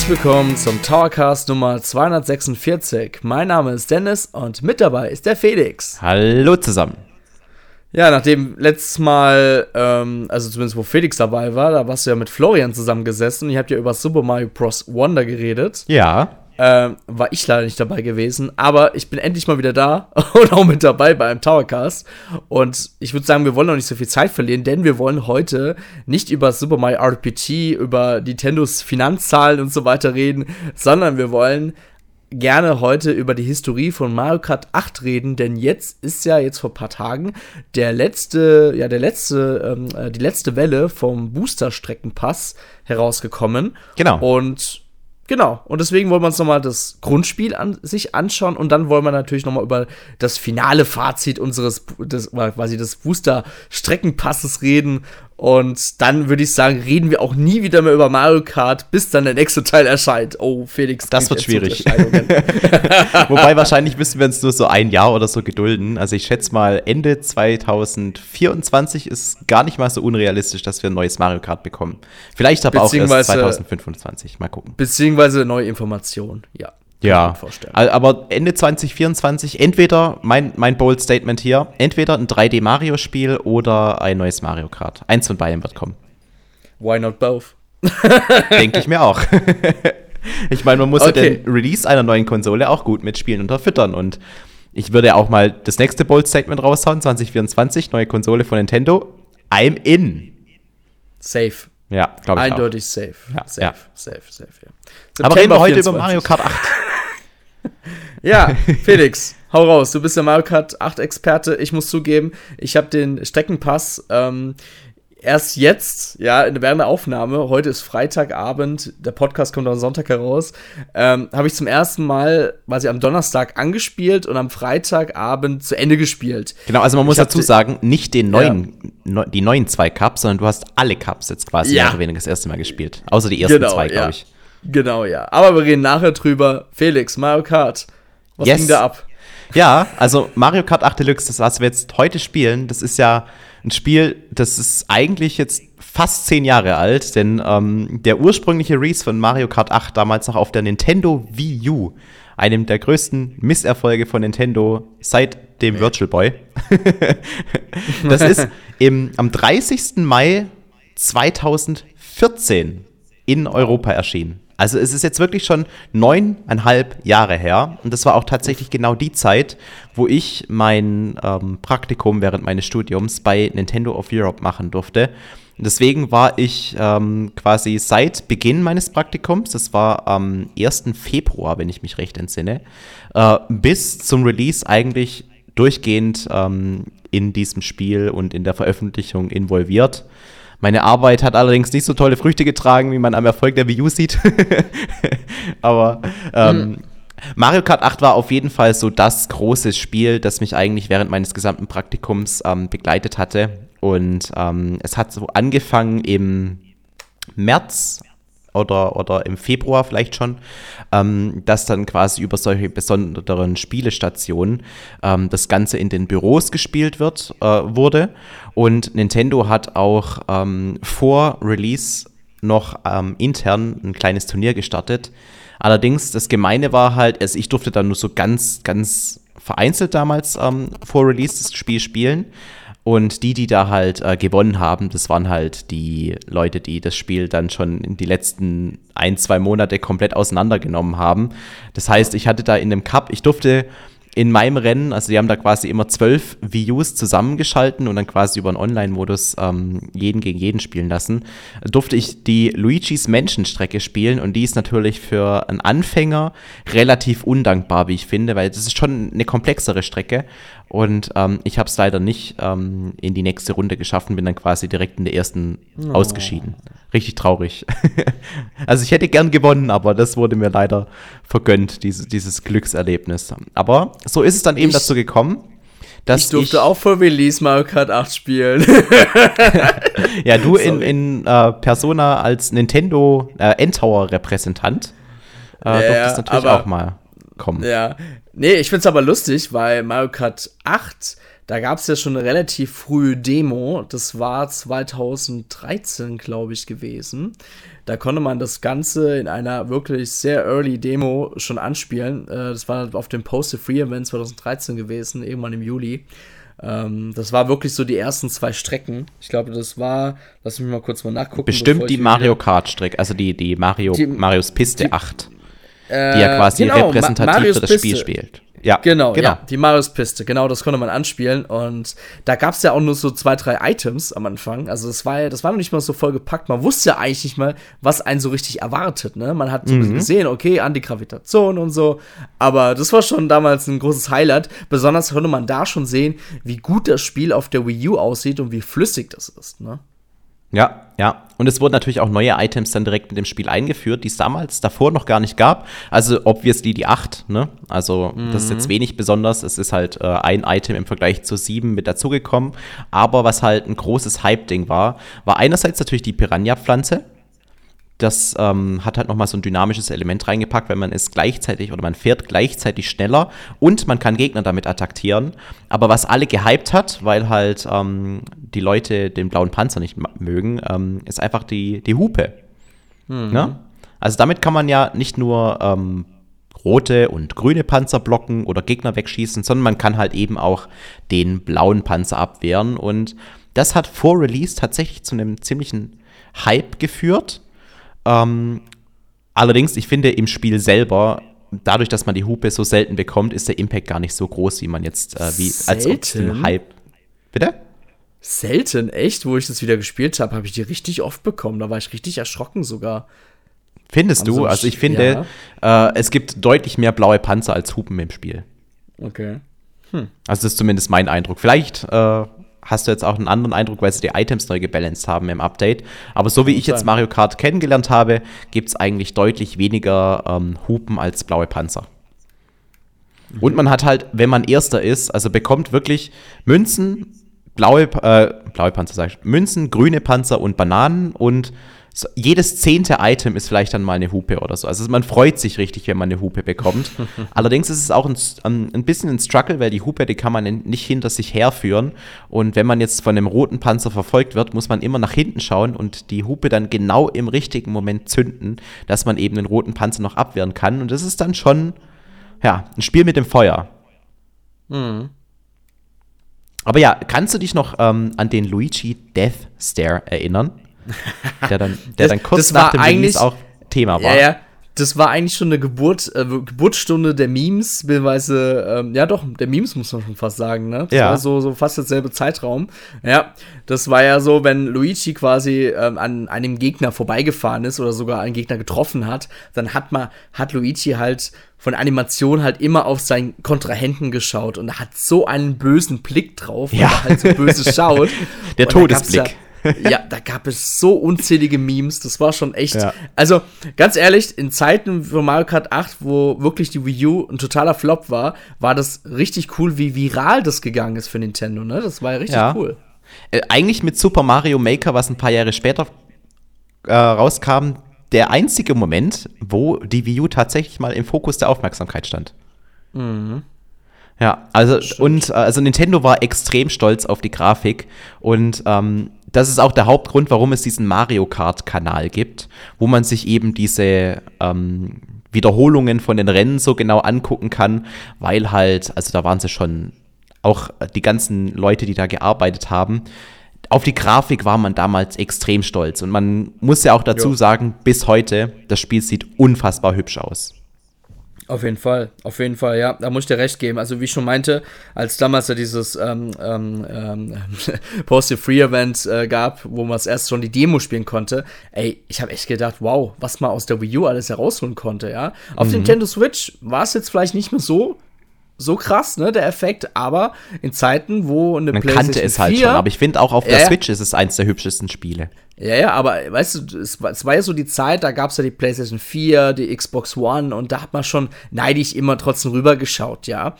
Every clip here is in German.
Herzlich willkommen zum Towercast Nummer 246. Mein Name ist Dennis und mit dabei ist der Felix. Hallo zusammen. Ja, nachdem letztes Mal, ähm, also zumindest wo Felix dabei war, da warst du ja mit Florian zusammengesessen und ihr habt ja über Super Mario Bros. Wonder geredet. Ja. Ähm, war ich leider nicht dabei gewesen, aber ich bin endlich mal wieder da und auch mit dabei bei einem Towercast. Und ich würde sagen, wir wollen noch nicht so viel Zeit verlieren, denn wir wollen heute nicht über Super Mario RPG, über Nintendos Finanzzahlen und so weiter reden, sondern wir wollen gerne heute über die Historie von Mario Kart 8 reden, denn jetzt ist ja jetzt vor ein paar Tagen der letzte, ja, der letzte, ähm, äh, die letzte Welle vom Booster-Streckenpass herausgekommen. Genau. Und Genau, und deswegen wollen wir uns nochmal das Grundspiel an sich anschauen und dann wollen wir natürlich nochmal über das finale Fazit unseres, des, quasi des Booster-Streckenpasses reden und dann würde ich sagen, reden wir auch nie wieder mehr über Mario Kart, bis dann der nächste Teil erscheint. Oh, Felix. Das wird schwierig. Wobei wahrscheinlich müssen wir uns nur so ein Jahr oder so gedulden. Also ich schätze mal, Ende 2024 ist gar nicht mal so unrealistisch, dass wir ein neues Mario Kart bekommen. Vielleicht aber auch erst 2025. Mal gucken. Beziehungsweise neue Informationen, ja. Ja, aber Ende 2024 entweder, mein, mein Bold Statement hier, entweder ein 3D-Mario-Spiel oder ein neues Mario Kart. Eins von beiden wird kommen. Why not both? Denke ich mir auch. ich meine, man muss okay. ja den Release einer neuen Konsole auch gut mitspielen und unterfüttern und ich würde auch mal das nächste Bold Statement raushauen, 2024, neue Konsole von Nintendo. I'm in. Safe. Ja, glaube ich Eindeutig auch. safe. Ja, safe, ja. safe, safe, ja. Aber reden wir heute 24. über Mario Kart 8. ja, Felix, hau raus. Du bist der Mario Kart 8 Experte. Ich muss zugeben, ich habe den Streckenpass ähm, erst jetzt, ja, während der Aufnahme, heute ist Freitagabend, der Podcast kommt am Sonntag heraus, ähm, habe ich zum ersten Mal quasi am Donnerstag angespielt und am Freitagabend zu Ende gespielt. Genau, also man muss dazu sagen, nicht den neuen, ja. ne, die neuen zwei Cups, sondern du hast alle Cups jetzt quasi ja. mehr oder weniger das erste Mal gespielt. Außer die ersten genau, zwei, glaube ja. ich. Genau, ja. Aber wir reden nachher drüber. Felix, Mario Kart. Was yes. ging da ab? Ja, also Mario Kart 8 Deluxe, das was wir jetzt heute spielen, das ist ja ein Spiel, das ist eigentlich jetzt fast zehn Jahre alt, denn ähm, der ursprüngliche Release von Mario Kart 8 damals noch auf der Nintendo Wii U, einem der größten Misserfolge von Nintendo seit dem Virtual Boy. das ist im, am 30. Mai 2014 in Europa erschienen. Also es ist jetzt wirklich schon neuneinhalb Jahre her. Und das war auch tatsächlich genau die Zeit, wo ich mein ähm, Praktikum während meines Studiums bei Nintendo of Europe machen durfte. Und deswegen war ich ähm, quasi seit Beginn meines Praktikums, das war am 1. Februar, wenn ich mich recht entsinne, äh, bis zum Release eigentlich durchgehend ähm, in diesem Spiel und in der Veröffentlichung involviert. Meine Arbeit hat allerdings nicht so tolle Früchte getragen, wie man am Erfolg der Wii U sieht. Aber ähm, mhm. Mario Kart 8 war auf jeden Fall so das große Spiel, das mich eigentlich während meines gesamten Praktikums ähm, begleitet hatte. Und ähm, es hat so angefangen im März oder, oder im Februar vielleicht schon, ähm, dass dann quasi über solche besonderen Spielestationen ähm, das Ganze in den Büros gespielt wird, äh, wurde. Und Nintendo hat auch ähm, vor Release noch ähm, intern ein kleines Turnier gestartet. Allerdings, das Gemeine war halt, also ich durfte dann nur so ganz, ganz vereinzelt damals ähm, vor Release das Spiel spielen. Und die, die da halt äh, gewonnen haben, das waren halt die Leute, die das Spiel dann schon in die letzten ein, zwei Monate komplett auseinandergenommen haben. Das heißt, ich hatte da in dem Cup, ich durfte in meinem Rennen, also die haben da quasi immer zwölf Views zusammengeschalten und dann quasi über einen Online-Modus ähm, jeden gegen jeden spielen lassen, durfte ich die Luigis Menschenstrecke spielen und die ist natürlich für einen Anfänger relativ undankbar, wie ich finde, weil das ist schon eine komplexere Strecke und ähm, ich habe es leider nicht ähm, in die nächste Runde geschafft und bin dann quasi direkt in der ersten oh. ausgeschieden. Richtig traurig. also ich hätte gern gewonnen, aber das wurde mir leider vergönnt, diese, dieses Glückserlebnis. Aber so ist es dann eben ich, dazu gekommen. Dass ich durfte ich, auch vor Release Mario Kart 8 spielen. ja, du in, in uh, Persona als Nintendo äh, N-Tower-Repräsentant äh, ja, durftest natürlich auch mal kommen. Ja, nee, ich find's aber lustig, weil Mario Kart 8 da gab es ja schon eine relativ frühe Demo. Das war 2013, glaube ich, gewesen. Da konnte man das Ganze in einer wirklich sehr early Demo schon anspielen. Äh, das war auf dem Post Free Event 2013 gewesen, irgendwann im Juli. Ähm, das war wirklich so die ersten zwei Strecken. Ich glaube, das war, lass mich mal kurz mal nachgucken. Bestimmt die Mario Kart Strecke, also die, die Mario, die, Marios Piste die, 8. Äh, die ja quasi genau, repräsentativ für das Spiel spielt. Ja, genau, genau. Ja, die Marius-Piste, genau, das konnte man anspielen. Und da gab es ja auch nur so zwei, drei Items am Anfang. Also das war ja, das war noch nicht mal so voll gepackt. Man wusste ja eigentlich nicht mal, was einen so richtig erwartet. Ne? Man hat mhm. gesehen, okay, Antigravitation und so. Aber das war schon damals ein großes Highlight. Besonders konnte man da schon sehen, wie gut das Spiel auf der Wii U aussieht und wie flüssig das ist. Ne? Ja, ja. Und es wurden natürlich auch neue Items dann direkt mit dem Spiel eingeführt, die es damals davor noch gar nicht gab. Also obviously die 8, ne? Also mhm. das ist jetzt mhm. wenig besonders. Es ist halt äh, ein Item im Vergleich zu 7 mit dazugekommen. Aber was halt ein großes Hype-Ding war, war einerseits natürlich die Piranha-Pflanze das ähm, hat halt nochmal so ein dynamisches Element reingepackt, weil man ist gleichzeitig oder man fährt gleichzeitig schneller und man kann Gegner damit attackieren. Aber was alle gehypt hat, weil halt ähm, die Leute den blauen Panzer nicht mögen, ähm, ist einfach die, die Hupe. Mhm. Ne? Also damit kann man ja nicht nur ähm, rote und grüne Panzer blocken oder Gegner wegschießen, sondern man kann halt eben auch den blauen Panzer abwehren. Und das hat vor Release tatsächlich zu einem ziemlichen Hype geführt ähm, allerdings, ich finde im Spiel selber, dadurch, dass man die Hupe so selten bekommt, ist der Impact gar nicht so groß, wie man jetzt, äh, wie selten? als im Hype. Bitte? Selten, echt? Wo ich das wieder gespielt habe, habe ich die richtig oft bekommen. Da war ich richtig erschrocken sogar. Findest du? Also ich finde, ja. äh, es gibt deutlich mehr blaue Panzer als Hupen im Spiel. Okay. Hm. Also das ist zumindest mein Eindruck. Vielleicht äh, hast du jetzt auch einen anderen Eindruck, weil sie die Items neu gebalanced haben im Update. Aber so wie ich jetzt Mario Kart kennengelernt habe, gibt es eigentlich deutlich weniger ähm, Hupen als blaue Panzer. Mhm. Und man hat halt, wenn man Erster ist, also bekommt wirklich Münzen, blaue, äh, blaue Panzer, sag ich, Münzen, grüne Panzer und Bananen und jedes zehnte Item ist vielleicht dann mal eine Hupe oder so. Also man freut sich richtig, wenn man eine Hupe bekommt. Allerdings ist es auch ein, ein, bisschen ein Struggle, weil die Hupe, die kann man nicht hinter sich herführen. Und wenn man jetzt von einem roten Panzer verfolgt wird, muss man immer nach hinten schauen und die Hupe dann genau im richtigen Moment zünden, dass man eben den roten Panzer noch abwehren kann. Und das ist dann schon, ja, ein Spiel mit dem Feuer. Mhm. Aber ja, kannst du dich noch ähm, an den Luigi Death Stare erinnern? der dann, der das, dann kurz nach dem Release auch Thema war. Ja, ja. Das war eigentlich schon eine Geburt, äh, Geburtsstunde der Memes, beziehungsweise, ähm, ja doch, der Memes muss man schon fast sagen, ne? Das ja. war so, so fast derselbe Zeitraum. Ja, das war ja so, wenn Luigi quasi ähm, an einem Gegner vorbeigefahren ist oder sogar einen Gegner getroffen hat, dann hat man, hat Luigi halt von Animation halt immer auf seinen Kontrahenten geschaut und hat so einen bösen Blick drauf, ja. weil er halt so böse schaut. Der Todesblick ja, da gab es so unzählige Memes, das war schon echt. Ja. Also, ganz ehrlich, in Zeiten von Mario Kart 8, wo wirklich die Wii U ein totaler Flop war, war das richtig cool, wie viral das gegangen ist für Nintendo, ne? Das war ja richtig ja. cool. Äh, eigentlich mit Super Mario Maker, was ein paar Jahre später äh, rauskam, der einzige Moment, wo die Wii U tatsächlich mal im Fokus der Aufmerksamkeit stand. Mhm. Ja, also und äh, also Nintendo war extrem stolz auf die Grafik und ähm, das ist auch der Hauptgrund, warum es diesen Mario Kart-Kanal gibt, wo man sich eben diese ähm, Wiederholungen von den Rennen so genau angucken kann, weil halt, also da waren sie schon auch die ganzen Leute, die da gearbeitet haben. Auf die Grafik war man damals extrem stolz und man muss ja auch dazu jo. sagen, bis heute, das Spiel sieht unfassbar hübsch aus. Auf jeden Fall, auf jeden Fall, ja, da muss ich dir recht geben. Also wie ich schon meinte, als damals ja dieses ähm, ähm, ähm, Post-Free-Event äh, gab, wo man es erst schon die Demo spielen konnte, ey, ich habe echt gedacht, wow, was man aus der Wii U alles herausholen konnte, ja. Auf mhm. Nintendo Switch war es jetzt vielleicht nicht mehr so so krass, ne, der Effekt, aber in Zeiten, wo eine Man PlayStation kannte es halt 4, schon, aber ich finde auch auf der Switch ist es eins der hübschesten Spiele. Ja, ja, aber weißt du, es war, es war ja so die Zeit, da gab es ja die PlayStation 4, die Xbox One und da hat man schon neidisch immer trotzdem rübergeschaut, ja.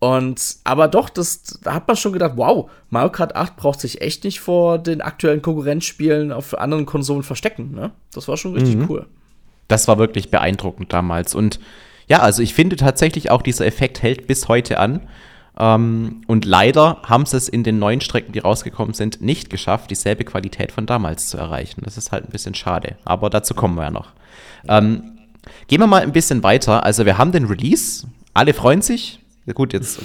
Und, aber doch, das, da hat man schon gedacht, wow, Mario Kart 8 braucht sich echt nicht vor den aktuellen Konkurrenzspielen auf anderen Konsolen verstecken, ne? Das war schon richtig mhm. cool. Das war wirklich beeindruckend damals und ja, also ich finde tatsächlich auch, dieser Effekt hält bis heute an. Ähm, und leider haben sie es in den neuen Strecken, die rausgekommen sind, nicht geschafft, dieselbe Qualität von damals zu erreichen. Das ist halt ein bisschen schade. Aber dazu kommen wir ja noch. Ähm, gehen wir mal ein bisschen weiter. Also wir haben den Release. Alle freuen sich. Gut, jetzt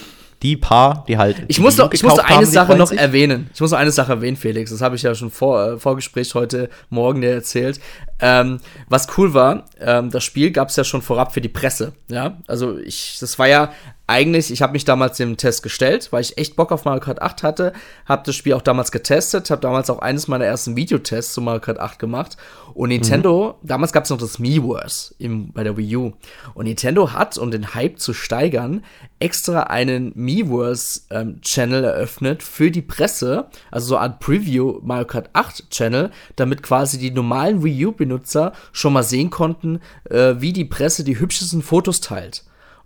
die paar, die halt. Ich muss, noch, ich muss eine haben, Sache noch erwähnen. Ich muss noch eine Sache erwähnen, Felix. Das habe ich ja schon vor äh, Vorgespräch heute Morgen dir erzählt. Ähm, was cool war, ähm, das Spiel gab es ja schon vorab für die Presse. Ja, also ich, das war ja eigentlich, ich habe mich damals dem Test gestellt, weil ich echt Bock auf Mario Kart 8 hatte, habe das Spiel auch damals getestet, habe damals auch eines meiner ersten Videotests zu Mario Kart 8 gemacht und Nintendo, mhm. damals gab es noch das Miiverse im, bei der Wii U und Nintendo hat, um den Hype zu steigern, extra einen Miiverse ähm, Channel eröffnet für die Presse, also so eine Art Preview Mario Kart 8 Channel, damit quasi die normalen Wii U Benutzer schon mal sehen konnten, äh, wie die Presse die hübschesten Fotos teilt.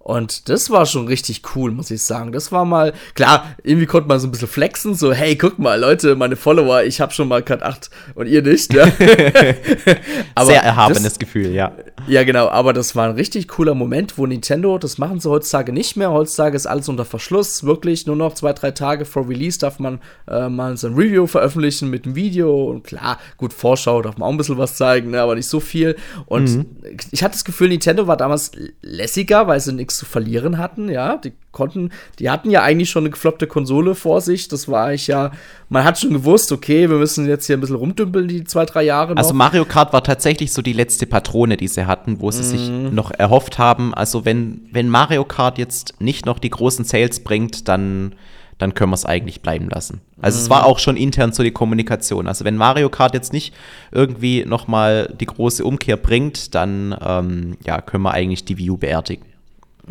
Und das war schon richtig cool, muss ich sagen. Das war mal, klar, irgendwie konnte man so ein bisschen flexen, so, hey, guck mal, Leute, meine Follower, ich habe schon mal Cut 8 und ihr nicht, ja. Sehr erhabenes das, Gefühl, ja. Ja, genau, aber das war ein richtig cooler Moment, wo Nintendo, das machen sie heutzutage nicht mehr. Heutzutage ist alles unter Verschluss, wirklich nur noch zwei, drei Tage vor Release darf man äh, mal so ein Review veröffentlichen mit einem Video und klar, gut, Vorschau darf man auch ein bisschen was zeigen, ne, aber nicht so viel. Und mhm. ich hatte das Gefühl, Nintendo war damals lässiger, weil sie nichts zu verlieren hatten, ja. Die konnten, die hatten ja eigentlich schon eine gefloppte Konsole vor sich. Das war ich ja, man hat schon gewusst, okay, wir müssen jetzt hier ein bisschen rumdümpeln, die zwei, drei Jahre. Also noch. Also Mario Kart war tatsächlich so die letzte Patrone, die sie hatten, wo sie mm. sich mhm. noch erhofft haben. Also wenn, wenn Mario Kart jetzt nicht noch die großen Sales bringt, dann dann können wir es eigentlich bleiben lassen. Also mhm. es war auch schon intern so die Kommunikation. Also wenn Mario Kart jetzt nicht irgendwie noch mal die große Umkehr bringt, dann ähm, ja, können wir eigentlich die View beerdigen.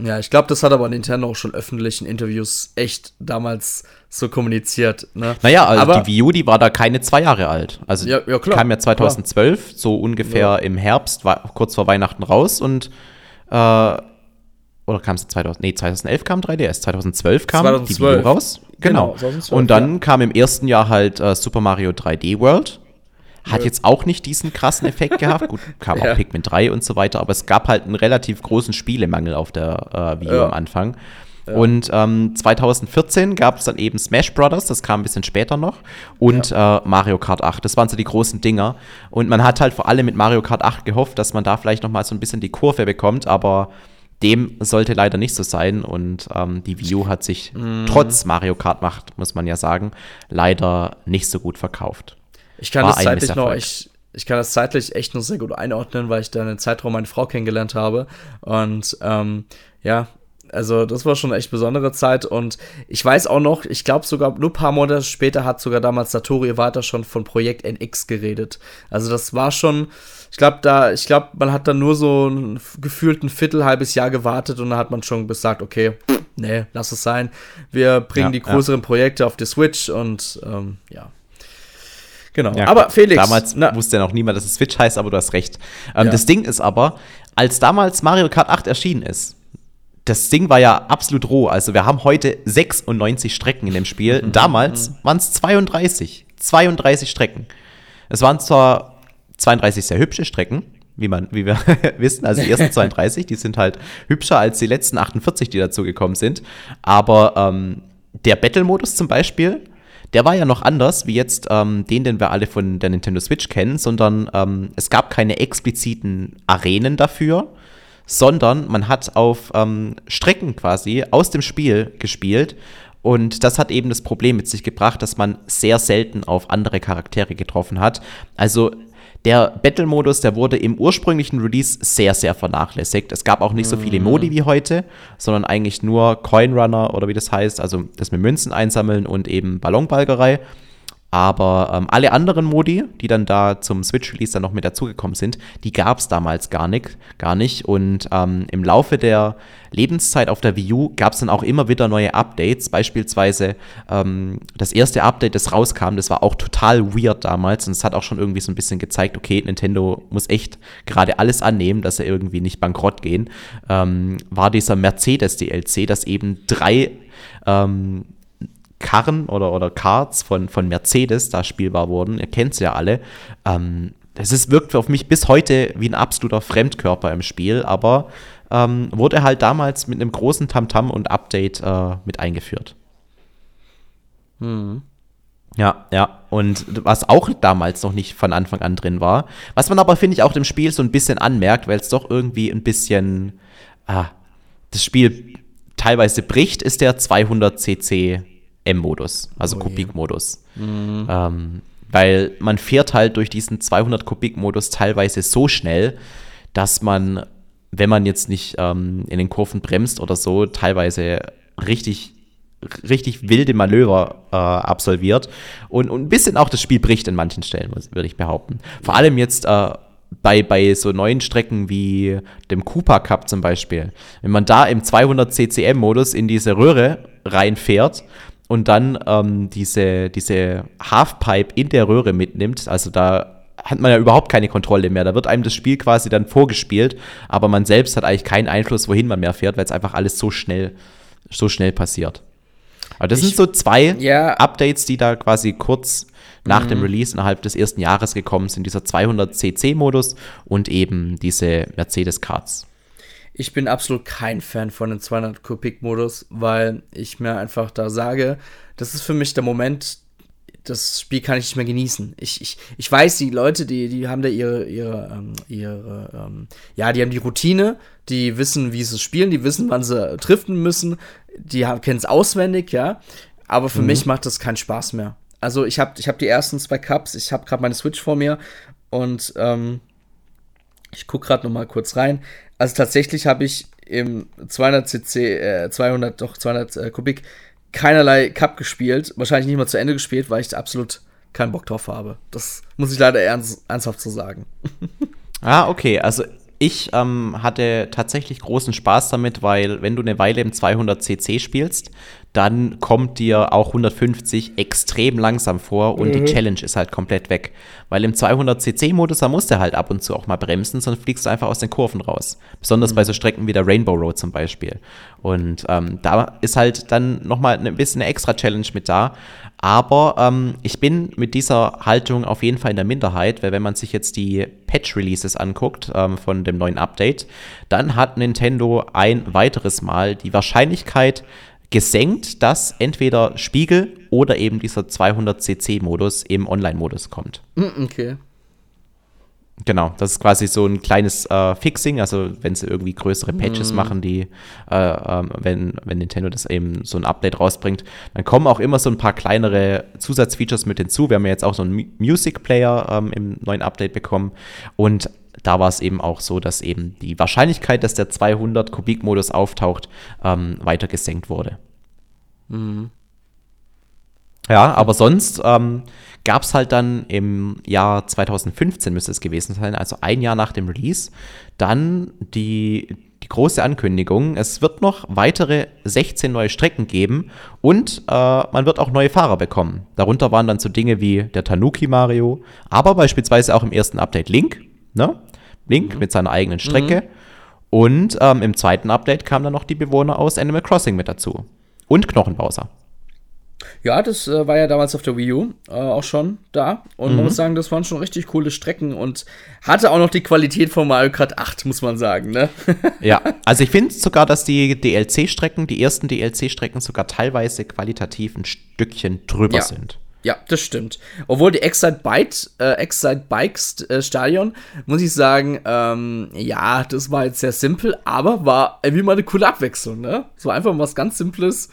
Ja, ich glaube, das hat aber Nintendo auch schon öffentlich in Interviews echt damals so kommuniziert. Ne? Naja, also aber, die Wii U, die war da keine zwei Jahre alt. Also ja, ja, klar, kam ja 2012, klar. so ungefähr ja. im Herbst, war, kurz vor Weihnachten raus und äh, oder kam es 2000, nee, 2011 kam 3DS, 2012 kam 2012. die Wii U raus. Genau. genau 2012, und dann kam im ersten Jahr halt äh, Super Mario 3D World hat jetzt auch nicht diesen krassen Effekt gehabt. Gut, kam ja. auch Pikmin 3 und so weiter, aber es gab halt einen relativ großen Spielemangel auf der äh, Wii U ja. am Anfang. Ja. Und ähm, 2014 gab es dann eben Smash Brothers, das kam ein bisschen später noch, und ja. äh, Mario Kart 8. Das waren so die großen Dinger. Und man hat halt vor allem mit Mario Kart 8 gehofft, dass man da vielleicht noch mal so ein bisschen die Kurve bekommt, aber dem sollte leider nicht so sein. Und ähm, die Wii U hat sich mm. trotz Mario Kart 8, muss man ja sagen, leider nicht so gut verkauft. Ich kann das zeitlich noch, ich, ich kann das zeitlich echt noch sehr gut einordnen, weil ich da in einem Zeitraum meine Frau kennengelernt habe. Und ähm, ja, also das war schon eine echt besondere Zeit und ich weiß auch noch, ich glaube sogar nur ein paar Monate später hat sogar damals Satoru Iwata schon von Projekt NX geredet. Also das war schon, ich glaube da, ich glaube man hat dann nur so ein gefühlt ein Viertel halbes Jahr gewartet und dann hat man schon gesagt, okay, nee, lass es sein. Wir bringen ja, die größeren ja. Projekte auf die Switch und ähm, ja. Genau. Ja, aber Felix. Damals na, wusste ja noch niemand, dass es Switch heißt, aber du hast recht. Ähm, ja. Das Ding ist aber, als damals Mario Kart 8 erschienen ist, das Ding war ja absolut roh. Also wir haben heute 96 Strecken in dem Spiel. Mhm. Damals waren es 32. 32 Strecken. Es waren zwar 32 sehr hübsche Strecken, wie, man, wie wir wissen. Also die ersten 32, die sind halt hübscher als die letzten 48, die dazugekommen sind. Aber ähm, der Battle-Modus zum Beispiel, der war ja noch anders, wie jetzt ähm, den, den wir alle von der Nintendo Switch kennen, sondern ähm, es gab keine expliziten Arenen dafür, sondern man hat auf ähm, Strecken quasi aus dem Spiel gespielt. Und das hat eben das Problem mit sich gebracht, dass man sehr selten auf andere Charaktere getroffen hat. Also der Battle-Modus, der wurde im ursprünglichen Release sehr, sehr vernachlässigt. Es gab auch nicht so viele Modi wie heute, sondern eigentlich nur Coinrunner oder wie das heißt, also das mit Münzen einsammeln und eben Ballonbalgerei. Aber ähm, alle anderen Modi, die dann da zum Switch-Release dann noch mit dazugekommen sind, die gab es damals gar nicht. Gar nicht. Und ähm, im Laufe der Lebenszeit auf der Wii U gab es dann auch immer wieder neue Updates. Beispielsweise ähm, das erste Update, das rauskam, das war auch total weird damals. Und es hat auch schon irgendwie so ein bisschen gezeigt, okay, Nintendo muss echt gerade alles annehmen, dass sie irgendwie nicht bankrott gehen. Ähm, war dieser Mercedes-DLC, das eben drei ähm, Karren oder, oder Karts von, von Mercedes da spielbar wurden. Ihr kennt sie ja alle. Ähm, das ist, wirkt auf mich bis heute wie ein absoluter Fremdkörper im Spiel, aber ähm, wurde halt damals mit einem großen Tamtam -Tam und Update äh, mit eingeführt. Mhm. Ja, ja. Und was auch damals noch nicht von Anfang an drin war, was man aber, finde ich, auch dem Spiel so ein bisschen anmerkt, weil es doch irgendwie ein bisschen ah, das Spiel teilweise bricht, ist der 200 cc M-Modus, also oh, Kubik-Modus. Mhm. Ähm, weil man fährt halt durch diesen 200 Kubik-Modus teilweise so schnell, dass man, wenn man jetzt nicht ähm, in den Kurven bremst oder so, teilweise richtig richtig wilde Manöver äh, absolviert und, und ein bisschen auch das Spiel bricht in manchen Stellen, würde ich behaupten. Vor allem jetzt äh, bei, bei so neuen Strecken wie dem Cooper Cup zum Beispiel. Wenn man da im 200 CCM-Modus in diese Röhre reinfährt und dann ähm, diese, diese Halfpipe in der Röhre mitnimmt, also da hat man ja überhaupt keine Kontrolle mehr. Da wird einem das Spiel quasi dann vorgespielt, aber man selbst hat eigentlich keinen Einfluss, wohin man mehr fährt, weil es einfach alles so schnell, so schnell passiert. Aber das ich, sind so zwei ja. Updates, die da quasi kurz nach mhm. dem Release innerhalb des ersten Jahres gekommen sind. Dieser 200cc-Modus und eben diese Mercedes-Cards. Ich bin absolut kein Fan von dem 200 Kubik-Modus, weil ich mir einfach da sage, das ist für mich der Moment, das Spiel kann ich nicht mehr genießen. Ich, ich, ich weiß, die Leute, die, die haben da ihre, ihre, ähm, ihre ähm, ja, die haben die Routine, die wissen, wie sie es spielen, die wissen, wann sie driften müssen, die kennen es auswendig, ja. Aber für mhm. mich macht das keinen Spaß mehr. Also ich habe ich hab die ersten zwei Cups, ich habe gerade meine Switch vor mir und ähm, ich gucke gerade noch mal kurz rein. Also tatsächlich habe ich im 200 cc, äh, 200, doch 200 äh, Kubik keinerlei Cup gespielt, wahrscheinlich nicht mal zu Ende gespielt, weil ich absolut keinen Bock drauf habe. Das muss ich leider ernst, ernsthaft so sagen. ah, okay. Also ich ähm, hatte tatsächlich großen Spaß damit, weil wenn du eine Weile im 200 cc spielst, dann kommt dir auch 150 extrem langsam vor und mhm. die Challenge ist halt komplett weg. Weil im 200cc-Modus, da musst du halt ab und zu auch mal bremsen, sonst fliegst du einfach aus den Kurven raus. Besonders mhm. bei so Strecken wie der Rainbow Road zum Beispiel. Und ähm, da ist halt dann nochmal ein bisschen eine extra Challenge mit da. Aber ähm, ich bin mit dieser Haltung auf jeden Fall in der Minderheit, weil wenn man sich jetzt die Patch-Releases anguckt ähm, von dem neuen Update, dann hat Nintendo ein weiteres Mal die Wahrscheinlichkeit gesenkt, dass entweder Spiegel oder eben dieser 200cc-Modus im Online-Modus kommt. Mm, okay. Genau, das ist quasi so ein kleines äh, Fixing, also wenn sie irgendwie größere Patches mm. machen, die, äh, äh, wenn, wenn Nintendo das eben so ein Update rausbringt, dann kommen auch immer so ein paar kleinere Zusatzfeatures mit hinzu. Wir haben ja jetzt auch so einen Music Player ähm, im neuen Update bekommen und da war es eben auch so, dass eben die Wahrscheinlichkeit, dass der 200 Kubik-Modus auftaucht, ähm, weiter gesenkt wurde. Mhm. Ja, aber sonst ähm, gab es halt dann im Jahr 2015, müsste es gewesen sein, also ein Jahr nach dem Release, dann die, die große Ankündigung, es wird noch weitere 16 neue Strecken geben und äh, man wird auch neue Fahrer bekommen. Darunter waren dann so Dinge wie der Tanuki Mario, aber beispielsweise auch im ersten Update Link, ne? Link mhm. mit seiner eigenen Strecke. Mhm. Und ähm, im zweiten Update kamen dann noch die Bewohner aus Animal Crossing mit dazu. Und Knochenbauser. Ja, das äh, war ja damals auf der Wii U äh, auch schon da. Und mhm. man muss sagen, das waren schon richtig coole Strecken und hatte auch noch die Qualität von Mario Kart 8, muss man sagen, ne? ja, also ich finde sogar, dass die DLC-Strecken, die ersten DLC-Strecken sogar teilweise qualitativ ein Stückchen drüber ja. sind. Ja, das stimmt. Obwohl die Excite Bike, äh, Bikes äh, Stadion, muss ich sagen, ähm, ja, das war jetzt sehr simpel, aber war irgendwie mal eine coole Abwechslung, ne? So einfach mal was ganz Simples,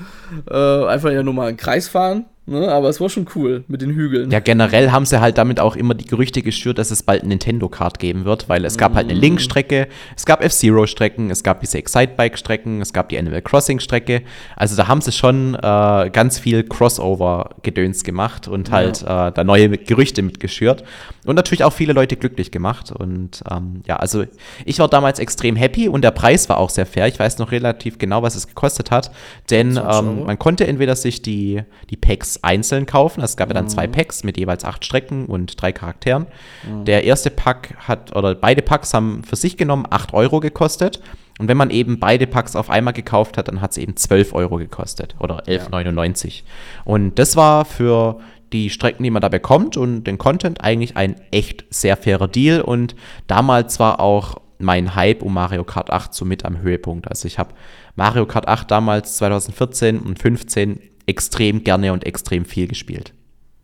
äh, einfach ja nur mal einen Kreis fahren, Ne, aber es war schon cool mit den Hügeln. Ja, generell haben sie halt damit auch immer die Gerüchte geschürt, dass es bald ein Nintendo-Kart geben wird, weil es gab halt eine mm. Link-Strecke, es gab F-Zero-Strecken, es gab diese Excite-Bike-Strecken, es gab die Animal Crossing-Strecke. Also da haben sie schon äh, ganz viel Crossover-Gedöns gemacht und halt ja. äh, da neue Gerüchte mitgeschürt. Und natürlich auch viele Leute glücklich gemacht. Und ähm, ja, also ich war damals extrem happy und der Preis war auch sehr fair. Ich weiß noch relativ genau, was es gekostet hat, denn ähm, man konnte entweder sich die, die Packs einzeln kaufen. Es gab ja dann zwei mhm. Packs mit jeweils acht Strecken und drei Charakteren. Mhm. Der erste Pack hat, oder beide Packs haben für sich genommen acht Euro gekostet. Und wenn man eben beide Packs auf einmal gekauft hat, dann hat es eben 12 Euro gekostet oder 11,99. Ja. Und das war für die Strecken, die man da bekommt und den Content eigentlich ein echt sehr fairer Deal. Und damals war auch mein Hype um Mario Kart 8 so mit am Höhepunkt. Also ich habe Mario Kart 8 damals 2014 und 2015 extrem gerne und extrem viel gespielt.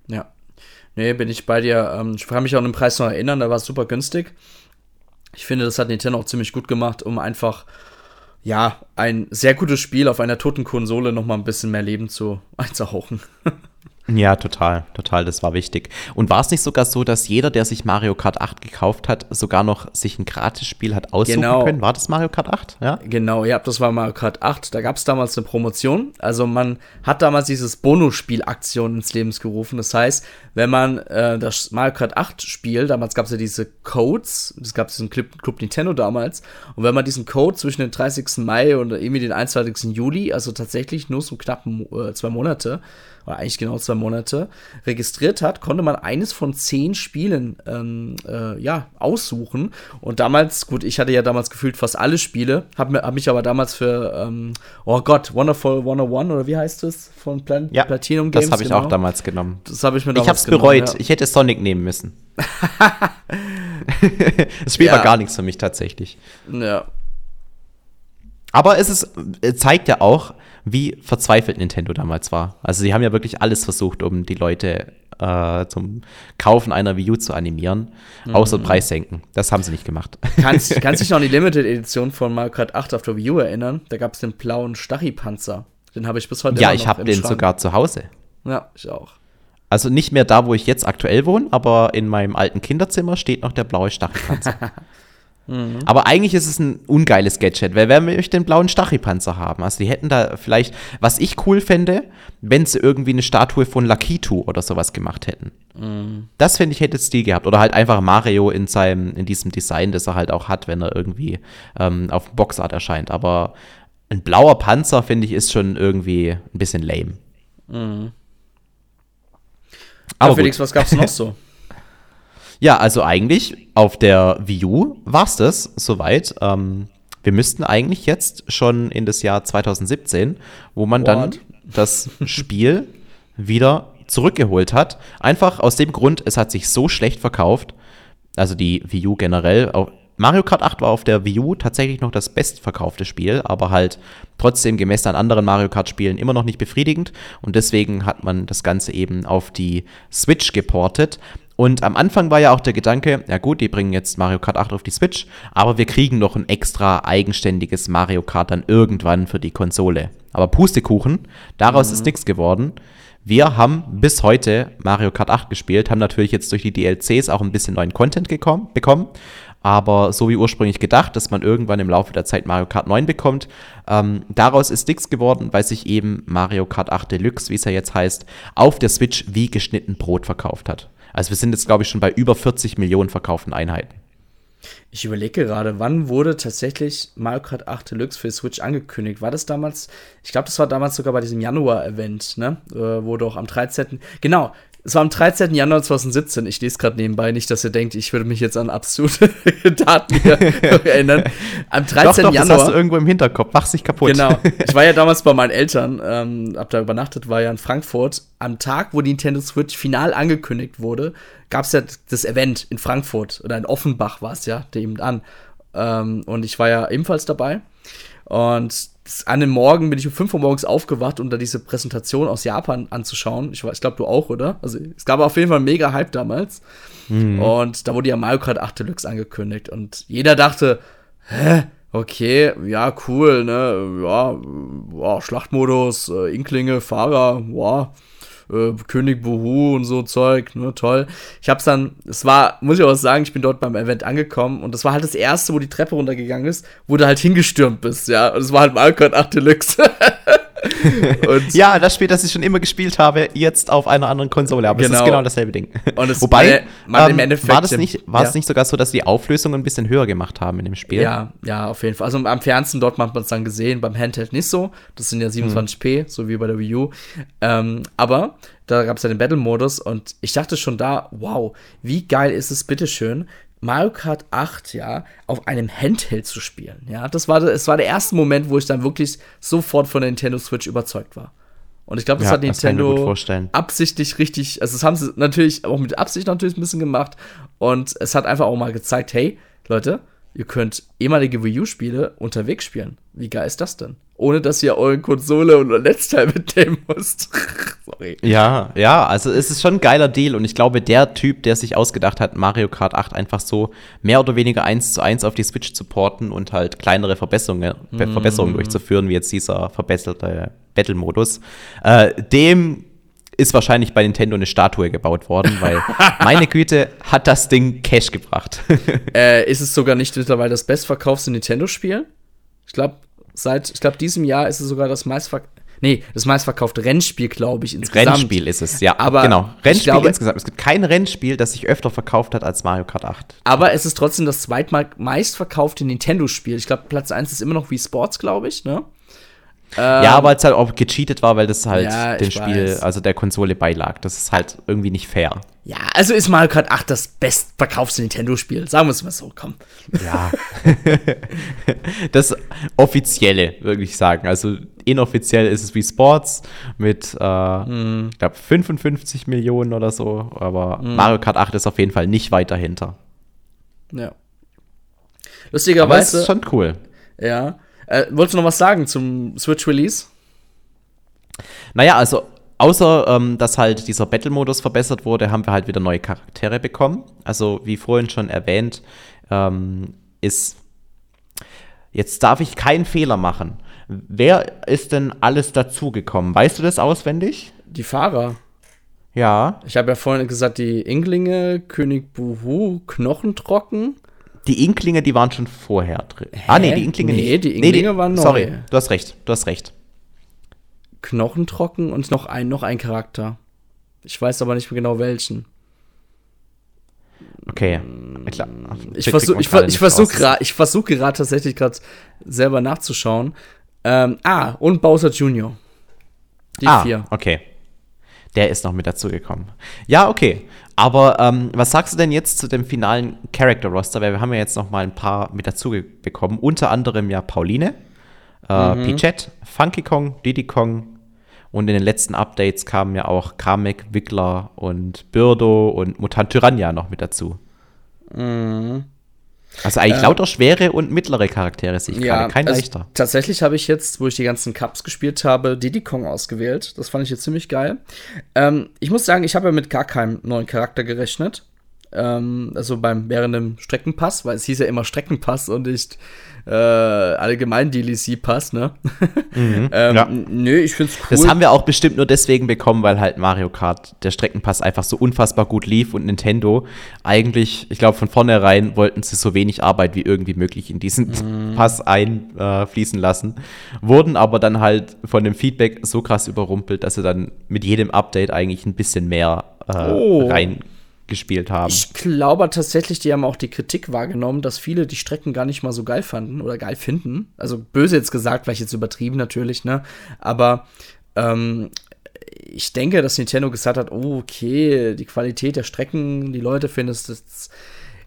Ja. Nee, bin ich bei dir. Ähm, ich kann mich auch an den Preis noch erinnern, da war es super günstig. Ich finde, das hat Nintendo auch ziemlich gut gemacht, um einfach, ja, ein sehr gutes Spiel auf einer toten Konsole noch mal ein bisschen mehr Leben zu einzuhauchen. Ja, total, total, das war wichtig. Und war es nicht sogar so, dass jeder, der sich Mario Kart 8 gekauft hat, sogar noch sich ein Gratisspiel hat aussuchen genau. können? War das Mario Kart 8? Ja, genau, ja, das war Mario Kart 8. Da gab es damals eine Promotion. Also man hat damals dieses Bonusspiel-Aktion ins Leben gerufen. Das heißt, wenn man äh, das Mario Kart 8 Spiel, damals gab es ja diese Codes, es gab diesen Club, Club Nintendo damals, und wenn man diesen Code zwischen dem 30. Mai und irgendwie den 21. Juli, also tatsächlich nur so knapp äh, zwei Monate, oder eigentlich genau zwei Monate, registriert hat, konnte man eines von zehn Spielen ähm, äh, ja, aussuchen. Und damals, gut, ich hatte ja damals gefühlt fast alle Spiele, habe hab mich aber damals für, ähm, oh Gott, Wonderful 101 oder wie heißt es von Plan ja, Platinum Games? Das habe ich genau. auch damals genommen. Das habe ich mir damals Ich habe es bereut. Ja. Ich hätte Sonic nehmen müssen. das Spiel ja. war gar nichts für mich tatsächlich. Ja. Aber es ist, zeigt ja auch, wie verzweifelt Nintendo damals war. Also sie haben ja wirklich alles versucht, um die Leute äh, zum Kaufen einer Wii U zu animieren, mhm. außer Preis senken. Das haben sie nicht gemacht. Kannst, kannst du dich noch an die Limited Edition von Mario Kart 8 auf der Wii U erinnern? Da gab es den blauen Stachy-Panzer. Den habe ich bis heute Ja, ich habe den Schrank. sogar zu Hause. Ja, ich auch. Also nicht mehr da, wo ich jetzt aktuell wohne, aber in meinem alten Kinderzimmer steht noch der blaue Stachelpanzer. Mhm. Aber eigentlich ist es ein ungeiles Gadget, weil wer möchte den blauen Stachelpanzer haben? Also die hätten da vielleicht, was ich cool fände, wenn sie irgendwie eine Statue von Lakitu oder sowas gemacht hätten. Mhm. Das finde ich hätte Stil gehabt. Oder halt einfach Mario in seinem, in diesem Design, das er halt auch hat, wenn er irgendwie ähm, auf dem Boxart erscheint. Aber ein blauer Panzer, finde ich, ist schon irgendwie ein bisschen lame. Mhm. Aber ja, Felix, was gab's noch so? Ja, also eigentlich auf der Wii U war es das soweit. Ähm, wir müssten eigentlich jetzt schon in das Jahr 2017, wo man What? dann das Spiel wieder zurückgeholt hat. Einfach aus dem Grund, es hat sich so schlecht verkauft. Also die Wii U generell. Mario Kart 8 war auf der Wii U tatsächlich noch das bestverkaufte Spiel, aber halt trotzdem gemessen an anderen Mario Kart Spielen immer noch nicht befriedigend. Und deswegen hat man das Ganze eben auf die Switch geportet. Und am Anfang war ja auch der Gedanke, ja gut, die bringen jetzt Mario Kart 8 auf die Switch, aber wir kriegen noch ein extra eigenständiges Mario Kart dann irgendwann für die Konsole. Aber Pustekuchen, daraus mhm. ist nichts geworden. Wir haben bis heute Mario Kart 8 gespielt, haben natürlich jetzt durch die DLCs auch ein bisschen neuen Content gekommen, bekommen. Aber so wie ursprünglich gedacht, dass man irgendwann im Laufe der Zeit Mario Kart 9 bekommt, ähm, daraus ist nichts geworden, weil sich eben Mario Kart 8 Deluxe, wie es ja jetzt heißt, auf der Switch wie geschnitten Brot verkauft hat. Also wir sind jetzt, glaube ich, schon bei über 40 Millionen verkauften Einheiten. Ich überlege gerade, wann wurde tatsächlich Mario Kart 8 Deluxe für Switch angekündigt? War das damals? Ich glaube, das war damals sogar bei diesem Januar-Event, ne? Äh, wo doch am 13. Genau, es war am 13. Januar 2017. Ich lese gerade nebenbei nicht, dass ihr denkt, ich würde mich jetzt an absurde Daten erinnern. Am 13. Doch, doch, Januar. Das hast du irgendwo im Hinterkopf. Mach's nicht kaputt. Genau. Ich war ja damals bei meinen Eltern, ähm, hab da übernachtet, war ja in Frankfurt. Am Tag, wo die Nintendo Switch final angekündigt wurde, gab es ja das Event in Frankfurt oder in Offenbach war es ja, der eben an. Ähm, und ich war ja ebenfalls dabei. Und an dem Morgen bin ich um 5 Uhr morgens aufgewacht, um da diese Präsentation aus Japan anzuschauen. Ich, ich glaube, du auch, oder? Also, es gab auf jeden Fall einen mega Hype damals. Mhm. Und da wurde ja Mario Kart 8 Deluxe angekündigt. Und jeder dachte, hä? Okay, ja, cool, ne? Ja, ja Schlachtmodus, äh, Inklinge, Fahrer, wow äh, König Buhu und so Zeug, ne, toll. Ich hab's dann, es war, muss ich auch sagen, ich bin dort beim Event angekommen und das war halt das erste, wo die Treppe runtergegangen ist, wo du halt hingestürmt bist, ja. Und es war halt Mario Kart 8 Deluxe. ja, das Spiel, das ich schon immer gespielt habe, jetzt auf einer anderen Konsole. Aber genau. es ist genau. genau dasselbe Ding. Und Wobei, meine ähm, war das nicht, war ja. es nicht sogar so, dass die Auflösung ein bisschen höher gemacht haben in dem Spiel? Ja, ja, auf jeden Fall. Also am Fernsehen dort hat man es dann gesehen, beim Handheld nicht so. Das sind ja 27p, hm. so wie bei der Wii U. Ähm, aber da gab es ja den Battle-Modus und ich dachte schon da, wow, wie geil ist es bitteschön, Mario Kart 8, ja, auf einem Handheld zu spielen. Ja, das war, es war der erste Moment, wo ich dann wirklich sofort von der Nintendo Switch überzeugt war. Und ich glaube, das Ja, hat das Nintendo vorstellen. absichtlich richtig, also das haben sie natürlich auch mit Absicht natürlich ein bisschen gemacht. Und es hat einfach auch mal gezeigt, hey, Leute, ihr könnt ehemalige Wii U-Spiele unterwegs spielen. Wie geil ist das denn? Ohne dass ihr eure Konsole und euer Netzteil mitnehmen müsst. Sorry. Ja, ja, also es ist schon ein geiler Deal und ich glaube, der Typ, der sich ausgedacht hat, Mario Kart 8 einfach so mehr oder weniger eins zu eins auf die Switch zu porten und halt kleinere Verbesserungen, Be- Verbesserungen durchzuführen, wie jetzt dieser verbesserte Battle-Modus, äh, dem ist wahrscheinlich bei Nintendo eine Statue gebaut worden, weil meine Güte hat das Ding Cash gebracht. Äh, ist es sogar nicht mittlerweile das bestverkaufte Nintendo-Spiel? Ich glaube, seit, ich glaube, diesem Jahr ist es sogar das meistverk nee, das meistverkaufte Rennspiel, glaube ich, insgesamt. Rennspiel ist es, ja. Aber genau. Rennspiel glaube- insgesamt. Es gibt kein Rennspiel, das sich öfter verkauft hat als Mario Kart 8. Aber es ist trotzdem das zweitmal meistverkaufte Nintendo-Spiel. Ich glaube, Platz 1 ist immer noch Wii Sports, glaube ich, ne? Ja, aber es halt auch gecheatet war, weil das halt Ja, dem Spiel, weiß. also der Konsole beilag. Das ist halt irgendwie nicht fair. Ja, also ist Mario Kart 8 das bestverkaufte Nintendo-Spiel. Sagen wir es mal so, komm. Ja. das offizielle, würde ich sagen. Also inoffiziell ist es wie Sports mit, äh, Hm. ich glaube, 55 Millionen oder so. Aber Mario Kart 8 ist auf jeden Fall nicht weit dahinter. Ja. Aber Lustigerweise, ist schon cool. ja. Äh, wolltest du noch was sagen zum Switch-Release? Naja, also außer ähm, dass halt dieser Battle-Modus verbessert wurde, haben wir halt wieder neue Charaktere bekommen. Also wie vorhin schon erwähnt, ähm, ist jetzt darf ich keinen Fehler machen. Wer ist denn alles dazugekommen? Weißt du das auswendig? Die Fahrer. Ja. Ich habe ja vorhin gesagt, die Inglinge, König Buhu, Knochentrocken. Die Inklinge, die waren schon vorher drin. Ah, nee, die Inklinge Nee, nicht. die Inklinge waren neu. Sorry, du hast recht, du hast recht. Knochentrocken und noch ein, noch ein Charakter. Ich weiß aber nicht mehr genau welchen. Okay. Klar. Ich versuche ich, ich versuch ich versuch gerade tatsächlich gerade selber nachzuschauen. Ähm, ah, und Bowser Jr. Die ah, vier. okay. Der ist noch mit dazugekommen. Ja, okay. Aber ähm, was sagst du denn jetzt zu dem finalen Character Roster? Weil wir haben ja jetzt noch mal ein paar mit dazu bekommen. Unter anderem ja Pauline, äh, Mhm. Pichette, Funky Kong, Diddy Kong. Und in den letzten Updates kamen ja auch Kamek, Wickler und Birdo und Mutant Tyrannia noch mit dazu. Mhm. Also eigentlich lauter schwere und mittlere Charaktere sehe ich gerade. Kein also leichter. Tatsächlich habe ich jetzt, wo ich die ganzen Cups gespielt habe, Diddy Kong ausgewählt. Das fand ich jetzt ziemlich geil. Ähm, ich muss sagen, ich habe ja mit gar keinem neuen Charakter gerechnet. Ähm, also beim während dem Streckenpass, weil es hieß ja immer Streckenpass und nicht äh, allgemein DLC-Pass, ne? ähm, ja. Nö, ich find's cool. Das haben wir auch bestimmt nur deswegen bekommen, weil halt Mario Kart, der Streckenpass einfach so unfassbar gut lief und Nintendo eigentlich, ich glaube, von vornherein wollten sie so wenig Arbeit wie irgendwie möglich in diesen Pass einfließen lassen, wurden aber dann halt von dem Feedback so krass überrumpelt, dass sie dann mit jedem Update eigentlich ein bisschen mehr äh, Oh. Reingespielt haben. Ich glaube tatsächlich, die haben auch die Kritik wahrgenommen, dass viele die Strecken gar nicht mal so geil fanden oder geil finden. Also böse jetzt gesagt, vielleicht jetzt übertrieben natürlich, ne? Aber ähm, ich denke, dass Nintendo gesagt hat, oh, okay, die Qualität der Strecken, die Leute finden es jetzt,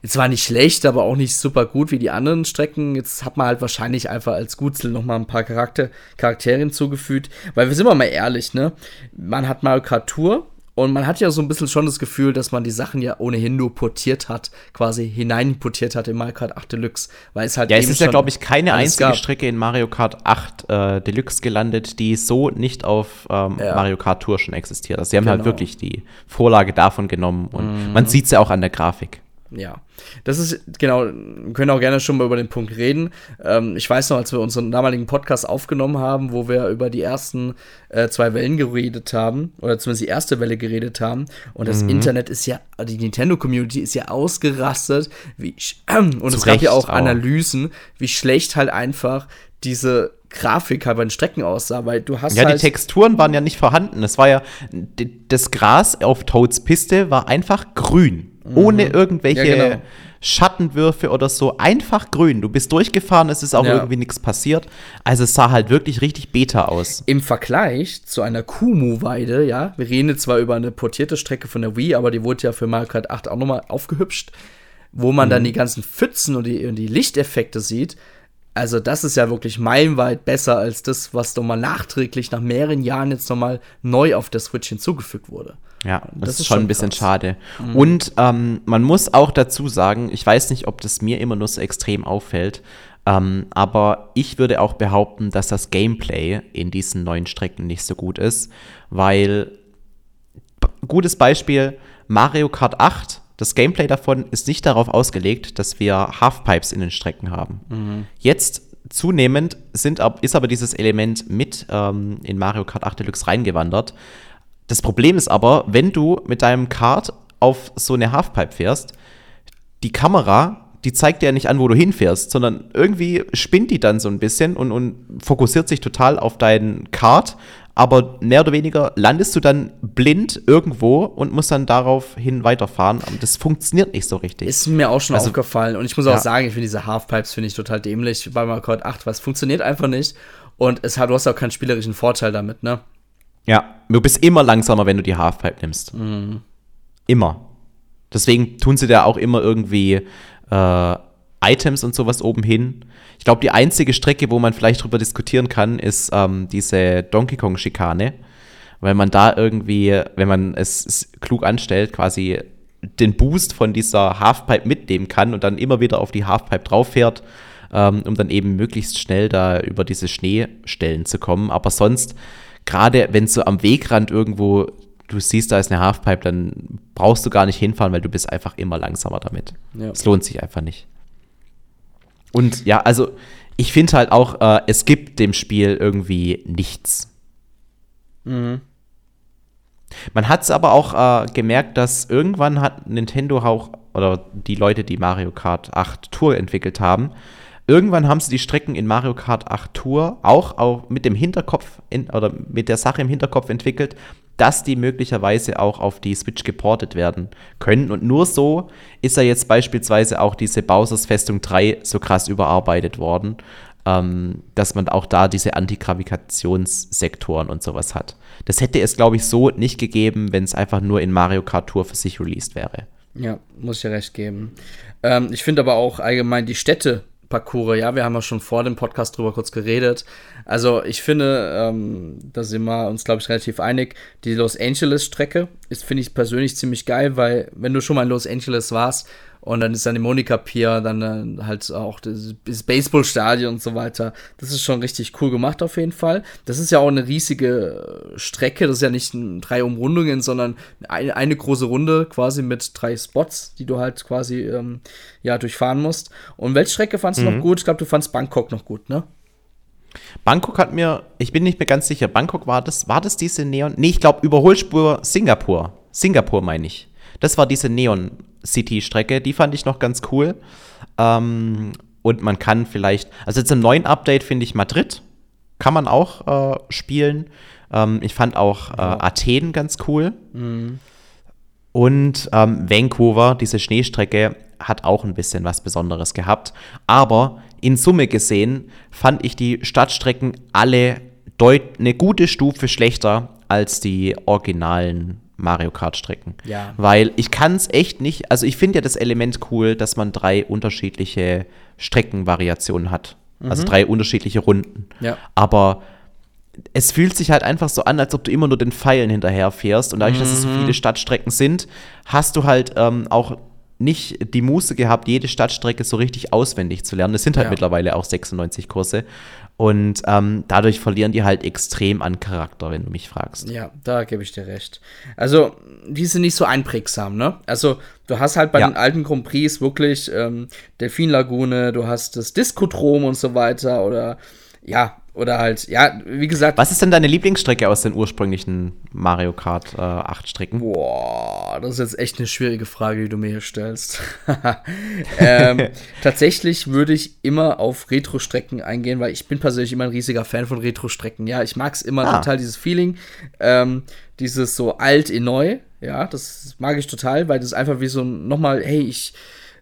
jetzt nicht schlecht, aber auch nicht super gut wie die anderen Strecken. Jetzt hat man halt wahrscheinlich einfach als Gutzel noch mal ein paar Charakter Charaktere hinzugefügt. Weil wir sind wir mal ehrlich, ne? Man hat Mario Kart Tour und man hat ja so ein bisschen schon das Gefühl, dass man die Sachen ja ohnehin nur portiert hat, quasi hineinportiert hat in Mario Kart 8 Deluxe, weil es halt Ja, es ist ja, glaube ich, keine einzige gab. Strecke in Mario Kart 8 äh, Deluxe gelandet, die so nicht auf ähm, Ja. Mario Kart Tour schon existiert. Also sie haben halt Genau. Mhm. wirklich die Vorlage davon genommen und man sieht es ja auch an der Grafik. Ja, das ist, genau, wir können auch gerne schon mal über den Punkt reden. Ähm, ich weiß noch, als wir unseren damaligen Podcast aufgenommen haben, wo wir über die ersten äh, zwei Wellen geredet haben, oder zumindest die erste Welle geredet haben, und Mhm. das Internet ist ja, die Nintendo-Community ist ja ausgerastet, wie, sch- und Zu es gab ja auch auch. Analysen, wie schlecht halt einfach diese Grafik halt bei den Strecken aussah, weil du hast Ja, halt die Texturen waren ja nicht vorhanden. Es war ja, das Gras auf Toads Piste war einfach grün. Ohne irgendwelche Mhm. Ja, genau. Schattenwürfe oder so. Einfach grün. Du bist durchgefahren, es ist auch Ja. irgendwie nichts passiert. Also es sah halt wirklich richtig beta aus. Im Vergleich zu einer Kumu-Weide, ja, wir reden jetzt zwar über eine portierte Strecke von der Wii, aber die wurde ja für Mario Kart 8 auch nochmal aufgehübscht, wo man Mhm. dann die ganzen Pfützen und die, und die Lichteffekte sieht. Also das ist ja wirklich meilenweit besser als das, was nochmal nachträglich nach mehreren Jahren jetzt nochmal neu auf der Switch hinzugefügt wurde. Ja, das, das ist, schon ein bisschen krass. schade. Mhm. Und ähm, man muss auch dazu sagen, ich weiß nicht, ob das mir immer nur so extrem auffällt, ähm, aber ich würde auch behaupten, dass das Gameplay in diesen neuen Strecken nicht so gut ist, weil gutes Beispiel Mario Kart 8 das Gameplay davon ist nicht darauf ausgelegt, dass wir Halfpipes in den Strecken haben. Mhm. Jetzt zunehmend sind, ist aber dieses Element mit ähm, in Mario Kart 8 Deluxe reingewandert. Das Problem ist aber, wenn du mit deinem Kart auf so eine Halfpipe fährst, die Kamera, die zeigt dir ja nicht an, wo du hinfährst, sondern irgendwie spinnt die dann so ein bisschen und, und fokussiert sich total auf deinen Kart aber mehr oder weniger landest du dann blind irgendwo und musst dann daraufhin weiterfahren. Und das funktioniert nicht so richtig. Ist mir auch schon also, aufgefallen. Und ich muss auch ja. sagen, ich finde diese Halfpipes finde ich total dämlich bei Mario Kart 8, weil es funktioniert einfach nicht. Und es hat, du hast auch keinen spielerischen Vorteil damit, ne? Ja, du bist immer langsamer, wenn du die Halfpipe nimmst. Mhm. Immer. Deswegen tun sie da auch immer irgendwie äh, Items und sowas oben hin. Ich glaube, die einzige Strecke, wo man vielleicht drüber diskutieren kann, ist ähm, diese Donkey Kong-Schikane. Weil man da irgendwie, wenn man es klug anstellt, quasi den Boost von dieser Halfpipe mitnehmen kann und dann immer wieder auf die Halfpipe drauf fährt, ähm, um dann eben möglichst schnell da über diese Schneestellen zu kommen. Aber sonst, gerade wenn so am Wegrand irgendwo du siehst, da ist eine Halfpipe, dann brauchst du gar nicht hinfahren, weil du bist einfach immer langsamer damit. Es ja. lohnt sich einfach nicht. Und ja, also ich finde halt auch, äh, es gibt dem Spiel irgendwie nichts. Mhm. Man hat es aber auch äh, gemerkt, dass irgendwann hat Nintendo auch, oder die Leute, die Mario Kart 8 Tour entwickelt haben, irgendwann haben sie die Strecken in Mario Kart 8 Tour auch, auch mit dem Hinterkopf in, oder mit der Sache im Hinterkopf entwickelt, dass die möglicherweise auch auf die Switch geportet werden können. Und nur so ist ja jetzt beispielsweise auch diese Bowser's Festung 3 so krass überarbeitet worden, ähm, dass man auch da diese Antigravitationssektoren und sowas hat. Das hätte es, glaube ich, so nicht gegeben, wenn es einfach nur in Mario Kart Tour für sich released wäre. Ja, muss ich recht geben. Ähm, ich finde aber auch allgemein die Städte Parcours, ja, wir haben ja schon vor dem Podcast drüber kurz geredet. Also ich finde, ähm, da sind wir uns, glaube ich, relativ einig. Die Los Angeles-Strecke ist, finde ich persönlich ziemlich geil, weil wenn du schon mal in Los Angeles warst und dann ist dann die Monika Pier, dann äh, halt auch das, das Baseballstadion und so weiter. Das ist schon richtig cool gemacht auf jeden Fall. Das ist ja auch eine riesige äh, Strecke. Das ist ja nicht drei Umrundungen, sondern eine, eine große Runde quasi mit drei Spots, die du halt quasi ähm, ja durchfahren musst. Und welche Strecke fandst du mhm. noch gut? Ich glaube, du fandst Bangkok noch gut, ne? Bangkok hat mir, ich bin nicht mehr ganz sicher, Bangkok war das, war das diese Neon? Nee, ich glaube Überholspur Singapur. Singapur meine ich. Das war diese Neon City-Strecke, die fand ich noch ganz cool. Ähm, und man kann vielleicht, also jetzt im neuen Update finde ich Madrid, kann man auch äh, spielen. Ähm, ich fand auch äh, Athen ganz cool. Mhm. Und ähm, Vancouver, diese Schneestrecke, hat auch ein bisschen was Besonderes gehabt. Aber in Summe gesehen fand ich die Stadtstrecken alle deut eine gute Stufe schlechter als die originalen Mario Kart Strecken. Ja. Weil ich kann es echt nicht, also ich finde ja das Element cool, dass man drei unterschiedliche Streckenvariationen hat. Also mhm. Also drei unterschiedliche Runden. Ja. Aber es fühlt sich halt einfach so an, als ob du immer nur den Pfeilen hinterher fährst. Und dadurch, mhm. dass es so mhm. viele Stadtstrecken sind, hast du halt ähm, auch nicht die Muße gehabt, jede Stadtstrecke so richtig auswendig zu lernen. Es sind halt ja. mittlerweile auch 96 Kurse. Und ähm, dadurch verlieren die halt extrem an Charakter, wenn du mich fragst. Ja, da gebe ich dir recht. Also, die sind nicht so einprägsam, ne? Also, du hast halt bei ja. den alten Grand Prix wirklich ähm, Delfinlagune, du hast das Diskotrom und so weiter oder ja, oder halt, ja, wie gesagt. Was ist denn deine Lieblingsstrecke aus den ursprünglichen Mario Kart äh, 8 Strecken? Boah, das ist jetzt echt eine schwierige Frage, die du mir hier stellst. ähm, tatsächlich würde ich immer auf Retro-Strecken eingehen, weil ich bin persönlich immer ein riesiger Fan von Retro-Strecken. Ja, ich mag es immer ah. total, dieses Feeling, ähm, dieses so alt in neu. Ja, das mag ich total, weil das ist einfach wie so nochmal, hey, ich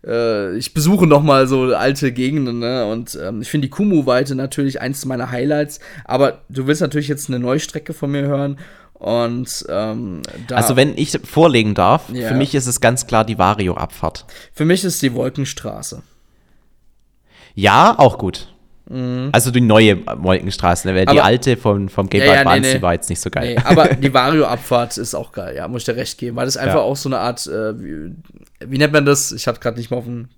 äh, ich besuche noch mal so alte Gegenden, ne? Und ähm, ich finde die Kumu-Weite natürlich eins meiner Highlights. Aber du willst natürlich jetzt eine Neustrecke von mir hören. Und ähm, Also wenn ich vorlegen darf, ja. für mich ist es ganz klar die Vario-Abfahrt. Für mich ist die Wolkenstraße. Ja, auch gut. Mhm. Also die neue Molkenstraße, ne? die alte vom, vom Game Boy ja, Advance, nee, nee. die war jetzt nicht so geil. Nee, aber die Vario-Abfahrt ist auch geil, ja, muss ich dir recht geben, weil das einfach ja. auch so eine Art, äh, wie, wie, nennt man das? Ich hatte gerade nicht mal auf dem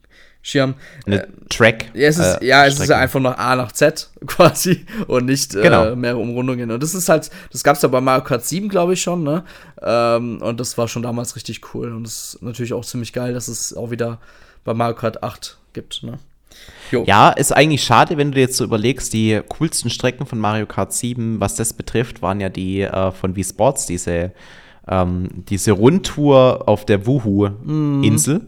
Schirm. Eine äh, Track. Ja, es ist, äh, ja, es ist ja einfach noch A nach Z quasi und nicht äh, genau. mehrere Umrundungen. Und das ist halt, das gab es ja bei Mario Kart 7, glaube ich, schon, ne? Ähm, und das war schon damals richtig cool. Und es ist natürlich auch ziemlich geil, dass es auch wieder bei Mario Kart 8 gibt, ne? Jo. Ja, ist eigentlich schade, wenn du dir jetzt so überlegst, die coolsten Strecken von Mario Kart 7, was das betrifft, waren ja die äh, von Wii Sports, diese, ähm, diese Rundtour auf der Wuhu-Insel. Mm.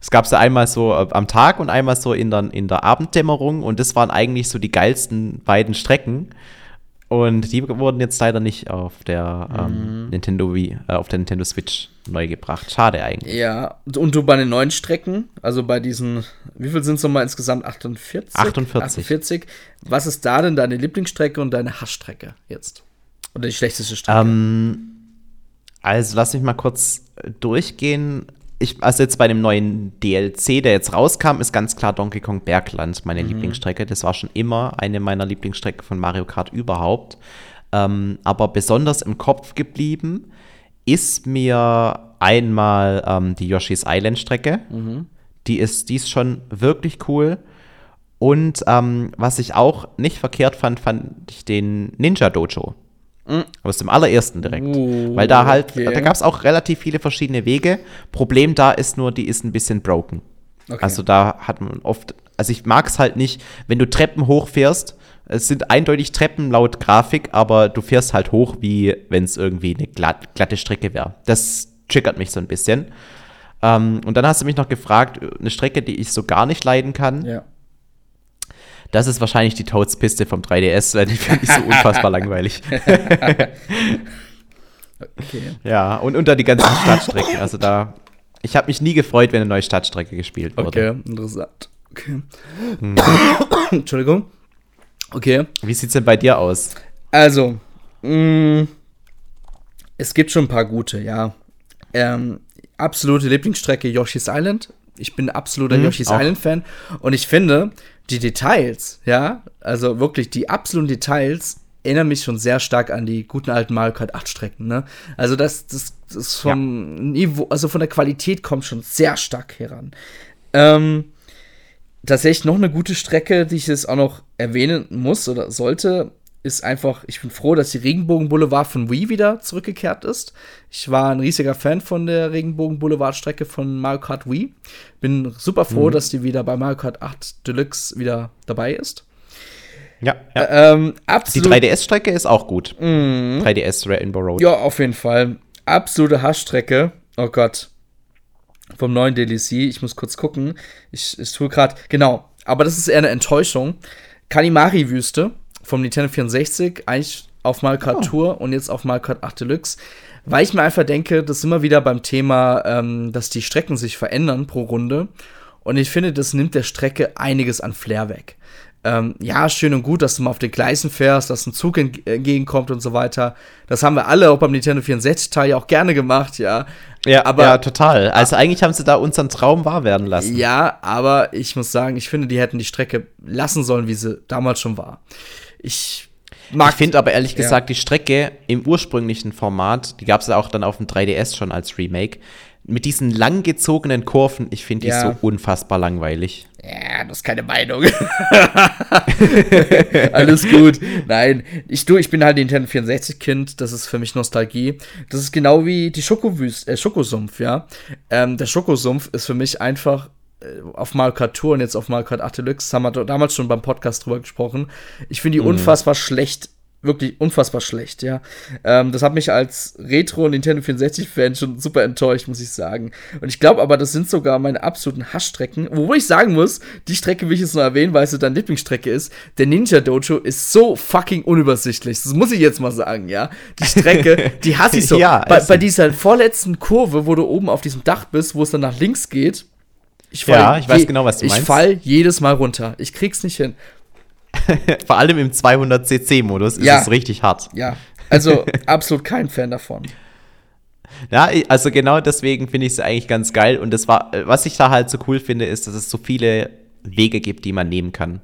Es gab sie einmal so äh, am Tag und einmal so in der, in der Abenddämmerung und das waren eigentlich so die geilsten beiden Strecken. Und die wurden jetzt leider nicht auf der ähm, mhm. Nintendo Wii, äh, auf der Nintendo Switch neu gebracht. Schade eigentlich. Ja, und du bei den neuen Strecken, also bei diesen, wie viel sind es nochmal insgesamt? 48? 48. 48. Was ist da denn deine Lieblingsstrecke und deine Hassstrecke jetzt? Oder die schlechteste Strecke? Ähm, also lass mich mal kurz durchgehen ich, also jetzt bei dem neuen DLC, der jetzt rauskam, ist ganz klar Donkey Kong Bergland meine mhm. Lieblingsstrecke. Das war schon immer eine meiner Lieblingsstrecken von Mario Kart überhaupt. Ähm, aber besonders im Kopf geblieben ist mir einmal ähm, die Yoshi's Island Strecke. Mhm. Die, ist, die ist schon wirklich cool. Und ähm, was ich auch nicht verkehrt fand, fand ich den Ninja Dojo. Mhm. Aus dem allerersten direkt. Uh, Weil da halt, okay. da gab es auch relativ viele verschiedene Wege. Problem da ist nur, die ist ein bisschen broken. Okay. Also da hat man oft, also ich mag es halt nicht, wenn du Treppen hochfährst. Es sind eindeutig Treppen laut Grafik, aber du fährst halt hoch, wie wenn es irgendwie eine glatt, glatte Strecke wäre. Das triggert mich so ein bisschen. Ähm, und dann hast du mich noch gefragt, eine Strecke, die ich so gar nicht leiden kann. Ja. Das ist wahrscheinlich die Toads-Piste vom 3DS, weil die finde ich so unfassbar langweilig. okay. Ja, und unter die ganzen Stadtstrecken. Also da, ich habe mich nie gefreut, wenn eine neue Stadtstrecke gespielt wurde. Okay, interessant. Okay. Hm. Entschuldigung. Okay. Wie sieht's denn bei dir aus? Also, mh, mm, es gibt schon ein paar gute, ja. Ähm, absolute Lieblingsstrecke Yoshi's Island. Ich bin absoluter hm, Yoshi's auch. Island Fan und ich finde, die Details, ja, also wirklich die absoluten Details erinnern mich schon sehr stark an die guten alten Mario Kart 8 Strecken, ne? Also das, das, das vom ja. Niveau, also von der Qualität kommt schon sehr stark heran. Ähm, tatsächlich noch eine gute Strecke, die ich jetzt auch noch erwähnen muss oder sollte, ist einfach, ich bin froh, dass die Regenbogen Boulevard von Wii wieder zurückgekehrt ist. Ich war ein riesiger Fan von der Regenbogen Boulevard Strecke von Mario Kart Wii. Bin super froh, mhm. dass die wieder bei Mario Kart 8 Deluxe wieder dabei ist. Ja, ja. Ähm, Die 3DS-Strecke ist auch gut. Mhm. 3DS Rainbow Road. Ja, auf jeden Fall. Absolute Hassstrecke. Oh Gott. Vom neuen DLC. Ich muss kurz gucken. Ich, ich tue gerade. Genau. Aber das ist eher eine Enttäuschung. Kanimari-Wüste vom Nintendo 64 eigentlich auf Mario Kart oh. Tour und jetzt auf Mario Kart 8 Deluxe, weil ich mir einfach denke, das ist immer wieder beim Thema, ähm, dass die Strecken sich verändern pro Runde. Und ich finde, das nimmt der Strecke einiges an Flair weg. Ähm, ja, schön und gut, dass du mal auf den Gleisen fährst, dass ein Zug entgegenkommt und so weiter. Das haben wir alle auch beim Nintendo 64-Teil ja auch gerne gemacht, ja. Ja, aber, ja, total. Also eigentlich haben sie da unseren Traum wahr werden lassen. Ja, aber ich muss sagen, ich finde, die hätten die Strecke lassen sollen, wie sie damals schon war. Ich mag. Ich finde aber ehrlich gesagt, die Strecke im ursprünglichen Format, die gab es ja auch dann auf dem 3DS schon als Remake, mit diesen langgezogenen Kurven, ich finde die ja. so unfassbar langweilig. Ja, das ist keine Meinung. Alles gut. Nein, ich, du, ich bin halt Nintendo 64-Kind, das ist für mich Nostalgie. Das ist genau wie die Schokowüste, äh, Schokosumpf, ja. Ähm, der Schokosumpf ist für mich einfach auf Mario Kart Tour und jetzt auf Mario Kart 8 Deluxe, haben wir damals schon beim Podcast drüber gesprochen. Ich finde die mhm. unfassbar schlecht, wirklich unfassbar schlecht, ja. Ähm, das hat mich als Retro Nintendo 64-Fan schon super enttäuscht, muss ich sagen. Und ich glaube aber, das sind sogar meine absoluten Hassstrecken. Wo ich sagen muss, die Strecke will ich jetzt nur erwähnen, weil es so deine Lieblingsstrecke ist. Der Ninja Dojo ist so fucking unübersichtlich. Das muss ich jetzt mal sagen, ja. Die Strecke, die hasse ich so. ja, bei, bei dieser vorletzten Kurve, wo du oben auf diesem Dach bist, wo es dann nach links geht, ich fall ja, ich weiß genau, was du meinst. Ich fall jedes Mal runter. Ich krieg's nicht hin. Vor allem im 200cc-Modus ist ja. es richtig hart. Ja, also absolut kein Fan davon. Ja, also genau deswegen finde ich es eigentlich ganz geil. Und das war, was ich da halt so cool finde, ist, dass es so viele Wege gibt, die man nehmen kann.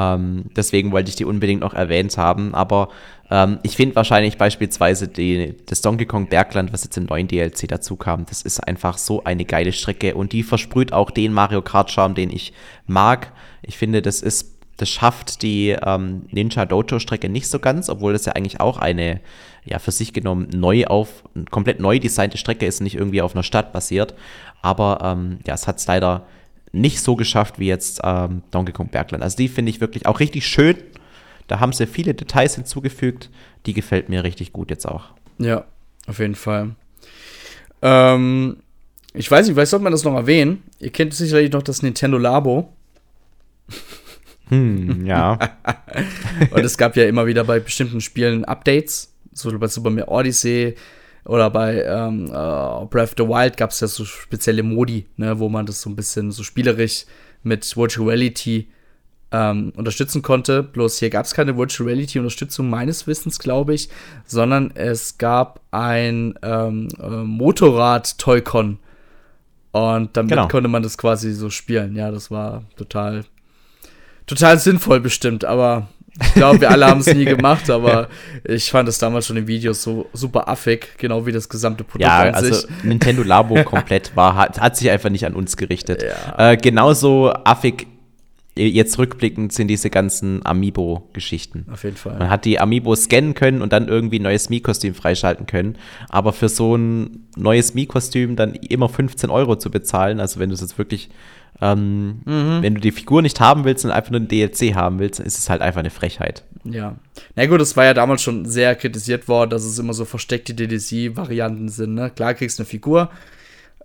Ähm, deswegen wollte ich die unbedingt noch erwähnt haben. Aber ähm, ich finde wahrscheinlich beispielsweise die, das Donkey Kong Bergland, was jetzt im neuen DLC dazu kam, das ist einfach so eine geile Strecke und die versprüht auch den Mario Kart Charme, den ich mag. Ich finde, das ist das schafft die ähm, Ninja Dojo Strecke nicht so ganz, obwohl das ja eigentlich auch eine, ja, für sich genommen neu auf, komplett neu designte Strecke ist, nicht irgendwie auf einer Stadt basiert. Aber ähm, ja, es hat es leider nicht so geschafft wie jetzt ähm, Donkey Kong Bergland. Also die finde ich wirklich auch richtig schön. Da haben sie viele Details hinzugefügt. Die gefällt mir richtig gut jetzt auch. Ja, auf jeden Fall. Ähm, ich weiß nicht, vielleicht sollte man das noch erwähnen. Ihr kennt sicherlich noch das Nintendo Labo. Hm, ja. Und es gab ja immer wieder bei bestimmten Spielen Updates. So bei Super Mario Odyssey oder bei ähm, uh, Breath of the Wild gab es ja so spezielle Modi, ne, wo man das so ein bisschen so spielerisch mit Virtual Reality ähm, unterstützen konnte. Bloß hier gab es keine Virtual Reality Unterstützung meines Wissens, glaube ich, sondern es gab ein ähm, äh, Motorrad-Toy-Con. Und damit genau. konnte man das quasi so spielen. Ja, das war total total sinnvoll bestimmt, aber ich glaube, wir alle haben es nie gemacht, aber ich fand es damals schon in Videos so super affig, genau wie das gesamte Produkt ja, an also sich. Nintendo Labo komplett war, hat, hat sich einfach nicht an uns gerichtet. Ja. Äh, genauso affig jetzt rückblickend sind diese ganzen Amiibo-Geschichten. Auf jeden Fall. Man hat die Amiibo scannen können und dann irgendwie ein neues Mii-Kostüm freischalten können. Aber für so ein neues Mii-Kostüm dann immer 15 Euro zu bezahlen, also wenn du es jetzt wirklich ähm, mhm. Wenn du die Figur nicht haben willst und einfach nur ein DLC haben willst, dann ist es halt einfach eine Frechheit. Ja. Na gut, es war ja damals schon sehr kritisiert worden, dass es immer so versteckte DLC-Varianten sind. Ne? Klar kriegst du eine Figur.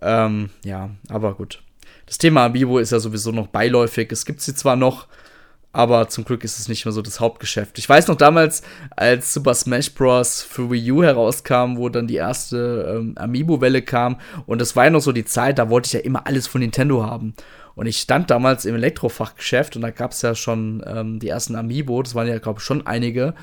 Ähm, ja, aber gut. Das Thema Amiibo ist ja sowieso noch beiläufig. Es gibt sie zwar noch, aber zum Glück ist es nicht mehr so das Hauptgeschäft. Ich weiß noch damals, als Super Smash Bros. für Wii U herauskam, wo dann die erste ähm, Amiibo-Welle kam und das war ja noch so die Zeit, da wollte ich ja immer alles von Nintendo haben. Und ich stand damals im Elektrofachgeschäft und da gab es ja schon ähm, die ersten Amiibo, das waren ja, glaube ich, schon einige.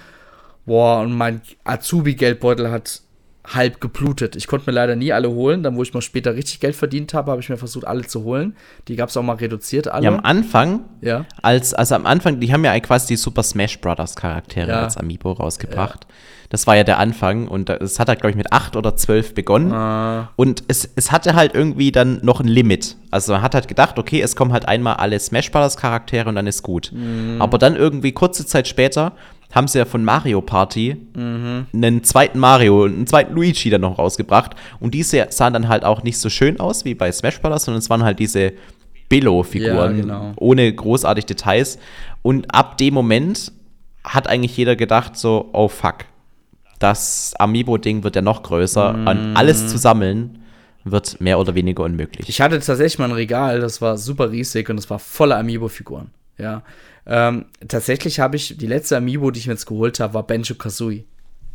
Boah, und mein Azubi-Geldbeutel hat halb geblutet. Ich konnte mir leider nie alle holen. Dann, wo ich mal später richtig Geld verdient habe, habe ich mir versucht, alle zu holen. Die gab es auch mal reduziert, alle. Ja, am Anfang, ja. Als, also am Anfang, die haben ja quasi die Super Smash Brothers Charaktere ja. als Amiibo rausgebracht. Ja. Das war ja der Anfang und es hat halt, glaube ich, mit acht oder zwölf begonnen. Ah. Und es, es hatte halt irgendwie dann noch ein Limit. Also man hat halt gedacht, okay, es kommen halt einmal alle Smash Brothers Charaktere und dann ist gut. Mhm. Aber dann irgendwie kurze Zeit später haben sie ja von Mario Party mhm. einen zweiten Mario und einen zweiten Luigi dann noch rausgebracht. Und diese sahen dann halt auch nicht so schön aus wie bei Smash Brothers, sondern es waren halt diese Billo-Figuren ja, genau. ohne großartig Details. Und ab dem Moment hat eigentlich jeder gedacht so, oh fuck, das Amiibo-Ding wird ja noch größer. Mm. Und alles zu sammeln wird mehr oder weniger unmöglich. Ich hatte tatsächlich mal ein Regal, das war super riesig und es war voller Amiibo-Figuren. Ja. Ähm, tatsächlich habe ich, die letzte Amiibo, die ich mir jetzt geholt habe, war Benjo Kazooie.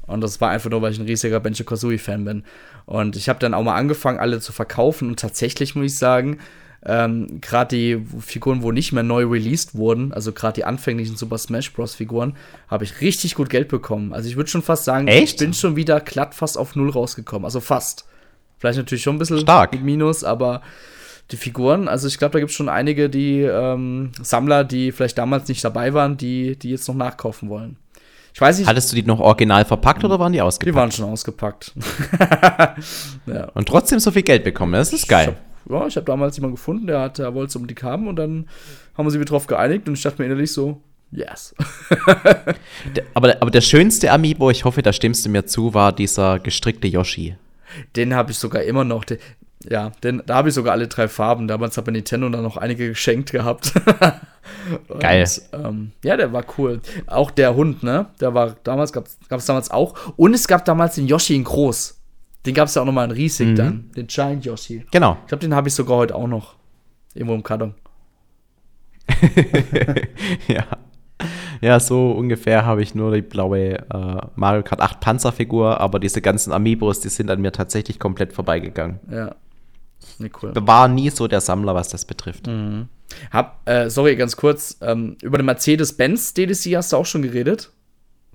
Und das war einfach nur, weil ich ein riesiger Benjo Kazooie-Fan bin. Und ich habe dann auch mal angefangen, alle zu verkaufen. Und tatsächlich muss ich sagen, ähm, gerade die Figuren, wo nicht mehr neu released wurden, also gerade die anfänglichen Super Smash Bros. Figuren, habe ich richtig gut Geld bekommen. Also ich würde schon fast sagen, Echt? ich bin schon wieder glatt fast auf Null rausgekommen. Also fast. Vielleicht natürlich schon ein bisschen Stark. Minus, aber die Figuren, also ich glaube, da gibt es schon einige, die ähm, Sammler, die vielleicht damals nicht dabei waren, die, die jetzt noch nachkaufen wollen. Ich weiß nicht. Hattest du die noch original verpackt oder waren die ausgepackt? Die waren schon ausgepackt. ja. Und trotzdem so viel Geld bekommen, das ist geil ja, ich habe damals jemanden gefunden, der, hat, der wollte es unbedingt haben und dann haben wir sie wieder drauf geeinigt und ich dachte mir innerlich so, yes. aber, aber der schönste Amiibo, ich hoffe, da stimmst du mir zu, war dieser gestrickte Yoshi. Den habe ich sogar immer noch. Den, ja, denn da habe ich sogar alle drei Farben. Damals hat mir Nintendo dann noch einige geschenkt gehabt. und, Geil. Ähm, ja, der war cool. Auch der Hund, ne? Der war damals, gab es damals auch. Und es gab damals den Yoshi in groß. Den gab es ja auch nochmal in riesig mhm. dann. Den Giant Yoshi. Genau. Ich glaube, den habe ich sogar heute auch noch. Irgendwo im Karton. ja. Ja, so ungefähr habe ich nur die blaue äh, Mario Kart 8 Panzerfigur, aber diese ganzen Amiibos, die sind an mir tatsächlich komplett vorbeigegangen. Ja. Nee, cool. War nie so der Sammler, was das betrifft. Mhm. Hab, äh, sorry, ganz kurz, ähm, über den Mercedes-Benz DLC hast du auch schon geredet?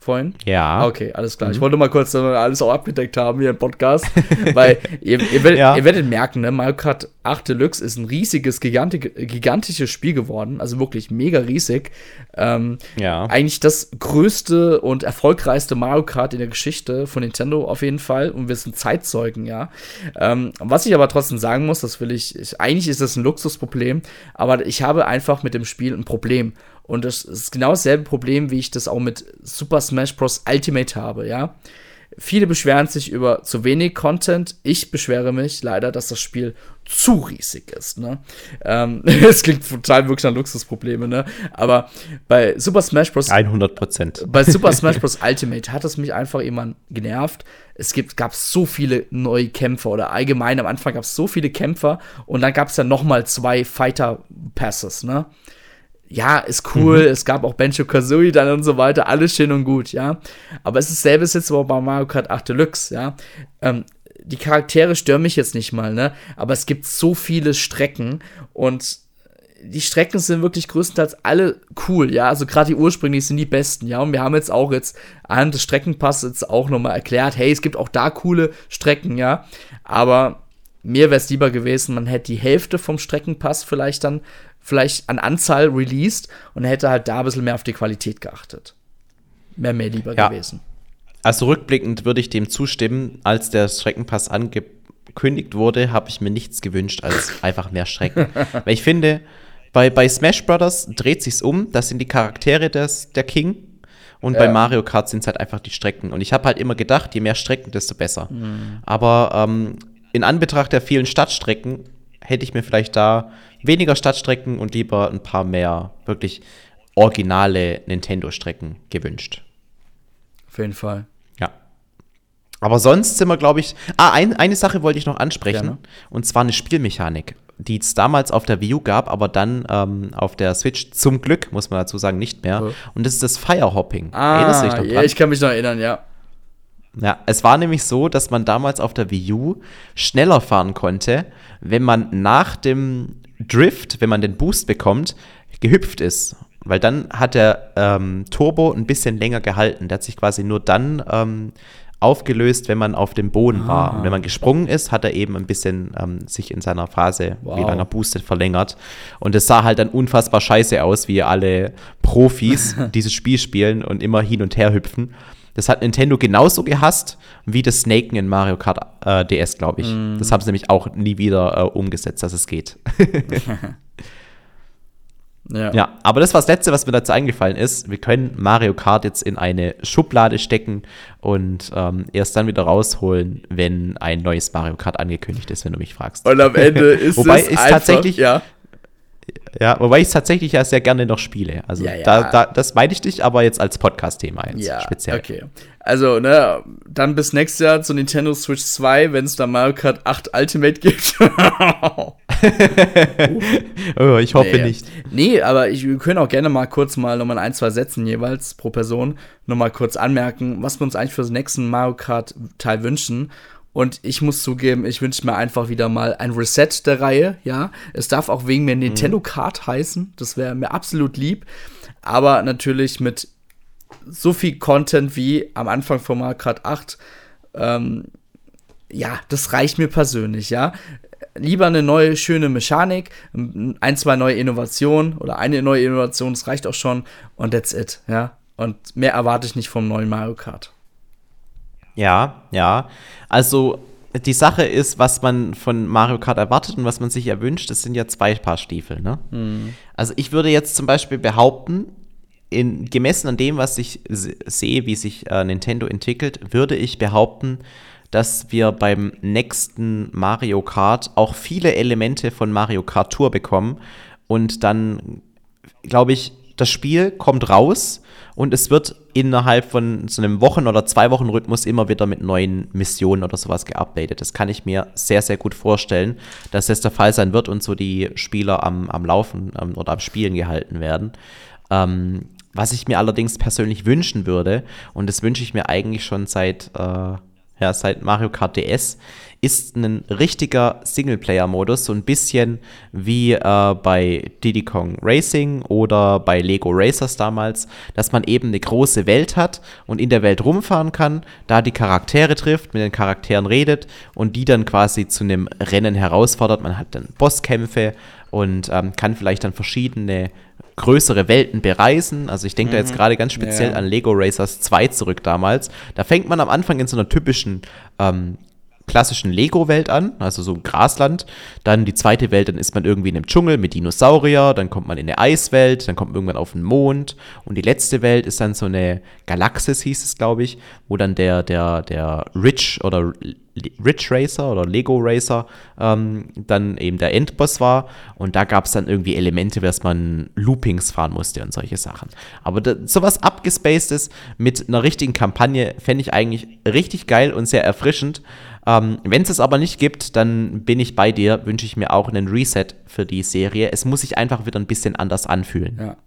Vorhin? Ja. Okay, alles klar. Mhm. Ich wollte mal kurz alles auch abgedeckt haben hier im Podcast, weil ihr, ihr, werdet, ja. ihr, werdet, merken, ne, Mario Kart 8 Deluxe ist ein riesiges, gigantik, gigantisches Spiel geworden, also wirklich mega riesig. Ähm, ja. Eigentlich das größte und erfolgreichste Mario Kart in der Geschichte von Nintendo auf jeden Fall und wir sind Zeitzeugen, ja. Ähm, was ich aber trotzdem sagen muss, das will ich, ich eigentlich ist das ein Luxusproblem, aber ich habe einfach mit dem Spiel ein Problem. Und das ist genau dasselbe Problem, wie ich das auch mit Super Smash Bros. Ultimate habe, ja. Viele beschweren sich über zu wenig Content. Ich beschwere mich leider, dass das Spiel zu riesig ist. Ne? Ähm, es klingt total wirklich nach Luxusprobleme, ne? Aber bei Super Smash Bros. 100 Prozent. Bei Super Smash Bros. Ultimate hat es mich einfach immer genervt. Es gibt, gab so viele neue Kämpfer oder allgemein am Anfang gab es so viele Kämpfer und dann gab es ja noch mal zwei Fighter Passes, ne? Ja, ist cool, mhm. es gab auch Benjo Kazooie dann und so weiter, alles schön und gut, ja. Aber es ist selbes jetzt bei Mario Kart 8 Deluxe, ja. Ähm, die Charaktere stören mich jetzt nicht mal, ne? Aber es gibt so viele Strecken und die Strecken sind wirklich größtenteils alle cool, ja. Also gerade die ursprünglich sind die besten, ja. Und wir haben jetzt auch jetzt anhand des Streckenpasses jetzt auch nochmal erklärt, hey, es gibt auch da coole Strecken, ja. Aber mir wäre es lieber gewesen, man hätte die Hälfte vom Streckenpass vielleicht dann vielleicht an Anzahl released und hätte halt da ein bisschen mehr auf die Qualität geachtet. Wäre mir lieber ja. gewesen. Also rückblickend würde ich dem zustimmen, als der Streckenpass angekündigt wurde, habe ich mir nichts gewünscht als einfach mehr Strecken. Weil ich finde, bei, bei Smash Brothers dreht sich's um, das sind die Charaktere des, der King. Und ja. bei Mario Kart sind es halt einfach die Strecken. Und ich habe halt immer gedacht, je mehr Strecken, desto besser. Mhm. Aber ähm, in Anbetracht der vielen Stadtstrecken hätte ich mir vielleicht da weniger Stadtstrecken und lieber ein paar mehr wirklich originale Nintendo-Strecken gewünscht. Auf jeden Fall. Ja. Aber sonst sind wir, glaube ich. Ah, ein, eine Sache wollte ich noch ansprechen. Gerne. Und zwar eine Spielmechanik, die es damals auf der Wii U gab, aber dann ähm, auf der Switch zum Glück, muss man dazu sagen, nicht mehr. Oh. Und das ist das Firehopping. Ah, Erinnerst du dich noch dran? Ja, ich kann mich noch erinnern, ja. Ja, es war nämlich so, dass man damals auf der Wii U schneller fahren konnte, wenn man nach dem Drift, wenn man den Boost bekommt, gehüpft ist. Weil dann hat der ähm, Turbo ein bisschen länger gehalten. Der hat sich quasi nur dann ähm, aufgelöst, wenn man auf dem Boden ah. war. Und wenn man gesprungen ist, hat er eben ein bisschen ähm, sich in seiner Phase, wow. wie lange er boostet, verlängert. Und es sah halt dann unfassbar scheiße aus, wie alle Profis dieses Spiel spielen und immer hin und her hüpfen. Das hat Nintendo genauso gehasst wie das Snaken in Mario Kart äh, DS, glaube ich. Mm. Das haben sie nämlich auch nie wieder äh, umgesetzt, dass es geht. ja. ja, aber das war das Letzte, was mir dazu eingefallen ist. Wir können Mario Kart jetzt in eine Schublade stecken und ähm, erst dann wieder rausholen, wenn ein neues Mario Kart angekündigt ist, wenn du mich fragst. Und am Ende ist Wobei es einfach, tatsächlich, ja. Ja, wobei ich es tatsächlich ja sehr gerne noch spiele. Also ja, ja. Da, da, das meine ich dich aber jetzt als Podcast-Thema jetzt ja, speziell. Okay. Also, ne, dann bis nächstes Jahr zu Nintendo Switch 2, wenn es da Mario Kart 8 Ultimate gibt. oh, ich hoffe nee. nicht. Nee, aber ich, wir können auch gerne mal kurz mal nochmal ein, zwei Sätzen jeweils pro Person nochmal kurz anmerken, was wir uns eigentlich für das nächste Mario Kart Teil wünschen. Und ich muss zugeben, ich wünsche mir einfach wieder mal ein Reset der Reihe, ja. Es darf auch wegen mir Nintendo mhm. Kart heißen. Das wäre mir absolut lieb. Aber natürlich mit so viel Content wie am Anfang von Mario Kart 8. Ähm, ja, das reicht mir persönlich, ja. Lieber eine neue, schöne Mechanik, ein, zwei neue Innovationen oder eine neue Innovation, das reicht auch schon. Und that's it, ja. Und mehr erwarte ich nicht vom neuen Mario Kart. Ja, ja. Also die Sache ist, was man von Mario Kart erwartet und was man sich erwünscht, das sind ja zwei Paar Stiefel. Ne? Mhm. Also ich würde jetzt zum Beispiel behaupten, in, gemessen an dem, was ich sehe, wie sich äh, Nintendo entwickelt, würde ich behaupten, dass wir beim nächsten Mario Kart auch viele Elemente von Mario Kart Tour bekommen und dann, glaube ich, das Spiel kommt raus und es wird innerhalb von so einem Wochen- oder zwei Wochen Rhythmus immer wieder mit neuen Missionen oder sowas geupdatet. Das kann ich mir sehr, sehr gut vorstellen, dass das der Fall sein wird und so die Spieler am, am Laufen ähm, oder am Spielen gehalten werden. Ähm, was ich mir allerdings persönlich wünschen würde, und das wünsche ich mir eigentlich schon seit, äh, ja, seit Mario Kart DS, ist ein richtiger Singleplayer-Modus, so ein bisschen wie äh, bei Diddy Kong Racing oder bei Lego Racers damals, dass man eben eine große Welt hat und in der Welt rumfahren kann, da die Charaktere trifft, mit den Charakteren redet und die dann quasi zu einem Rennen herausfordert. Man hat dann Bosskämpfe und ähm, kann vielleicht dann verschiedene größere Welten bereisen. Also ich denke mhm. da jetzt mhm. gerade ganz speziell ja. an Lego Racers 2 zurück damals. Da fängt man am Anfang in so einer typischen ähm, klassischen Lego-Welt an, also so ein Grasland. Dann die zweite Welt, dann ist man irgendwie in einem Dschungel mit Dinosaurier, dann kommt man in eine Eiswelt, dann kommt man irgendwann auf den Mond. Und die letzte Welt ist dann so eine Galaxis, hieß es, glaube ich, wo dann der, der, der Rich oder Rich Racer oder Lego Racer ähm, dann eben der Endboss war. Und da gab es dann irgendwie Elemente, dass man Loopings fahren musste und solche Sachen. Aber da, sowas abgespacedes mit einer richtigen Kampagne fände ich eigentlich richtig geil und sehr erfrischend. Ähm, Wenn es es aber nicht gibt, dann bin ich bei dir, wünsche ich mir auch einen Reset für die Serie. Es muss sich einfach wieder ein bisschen anders anfühlen. Ja.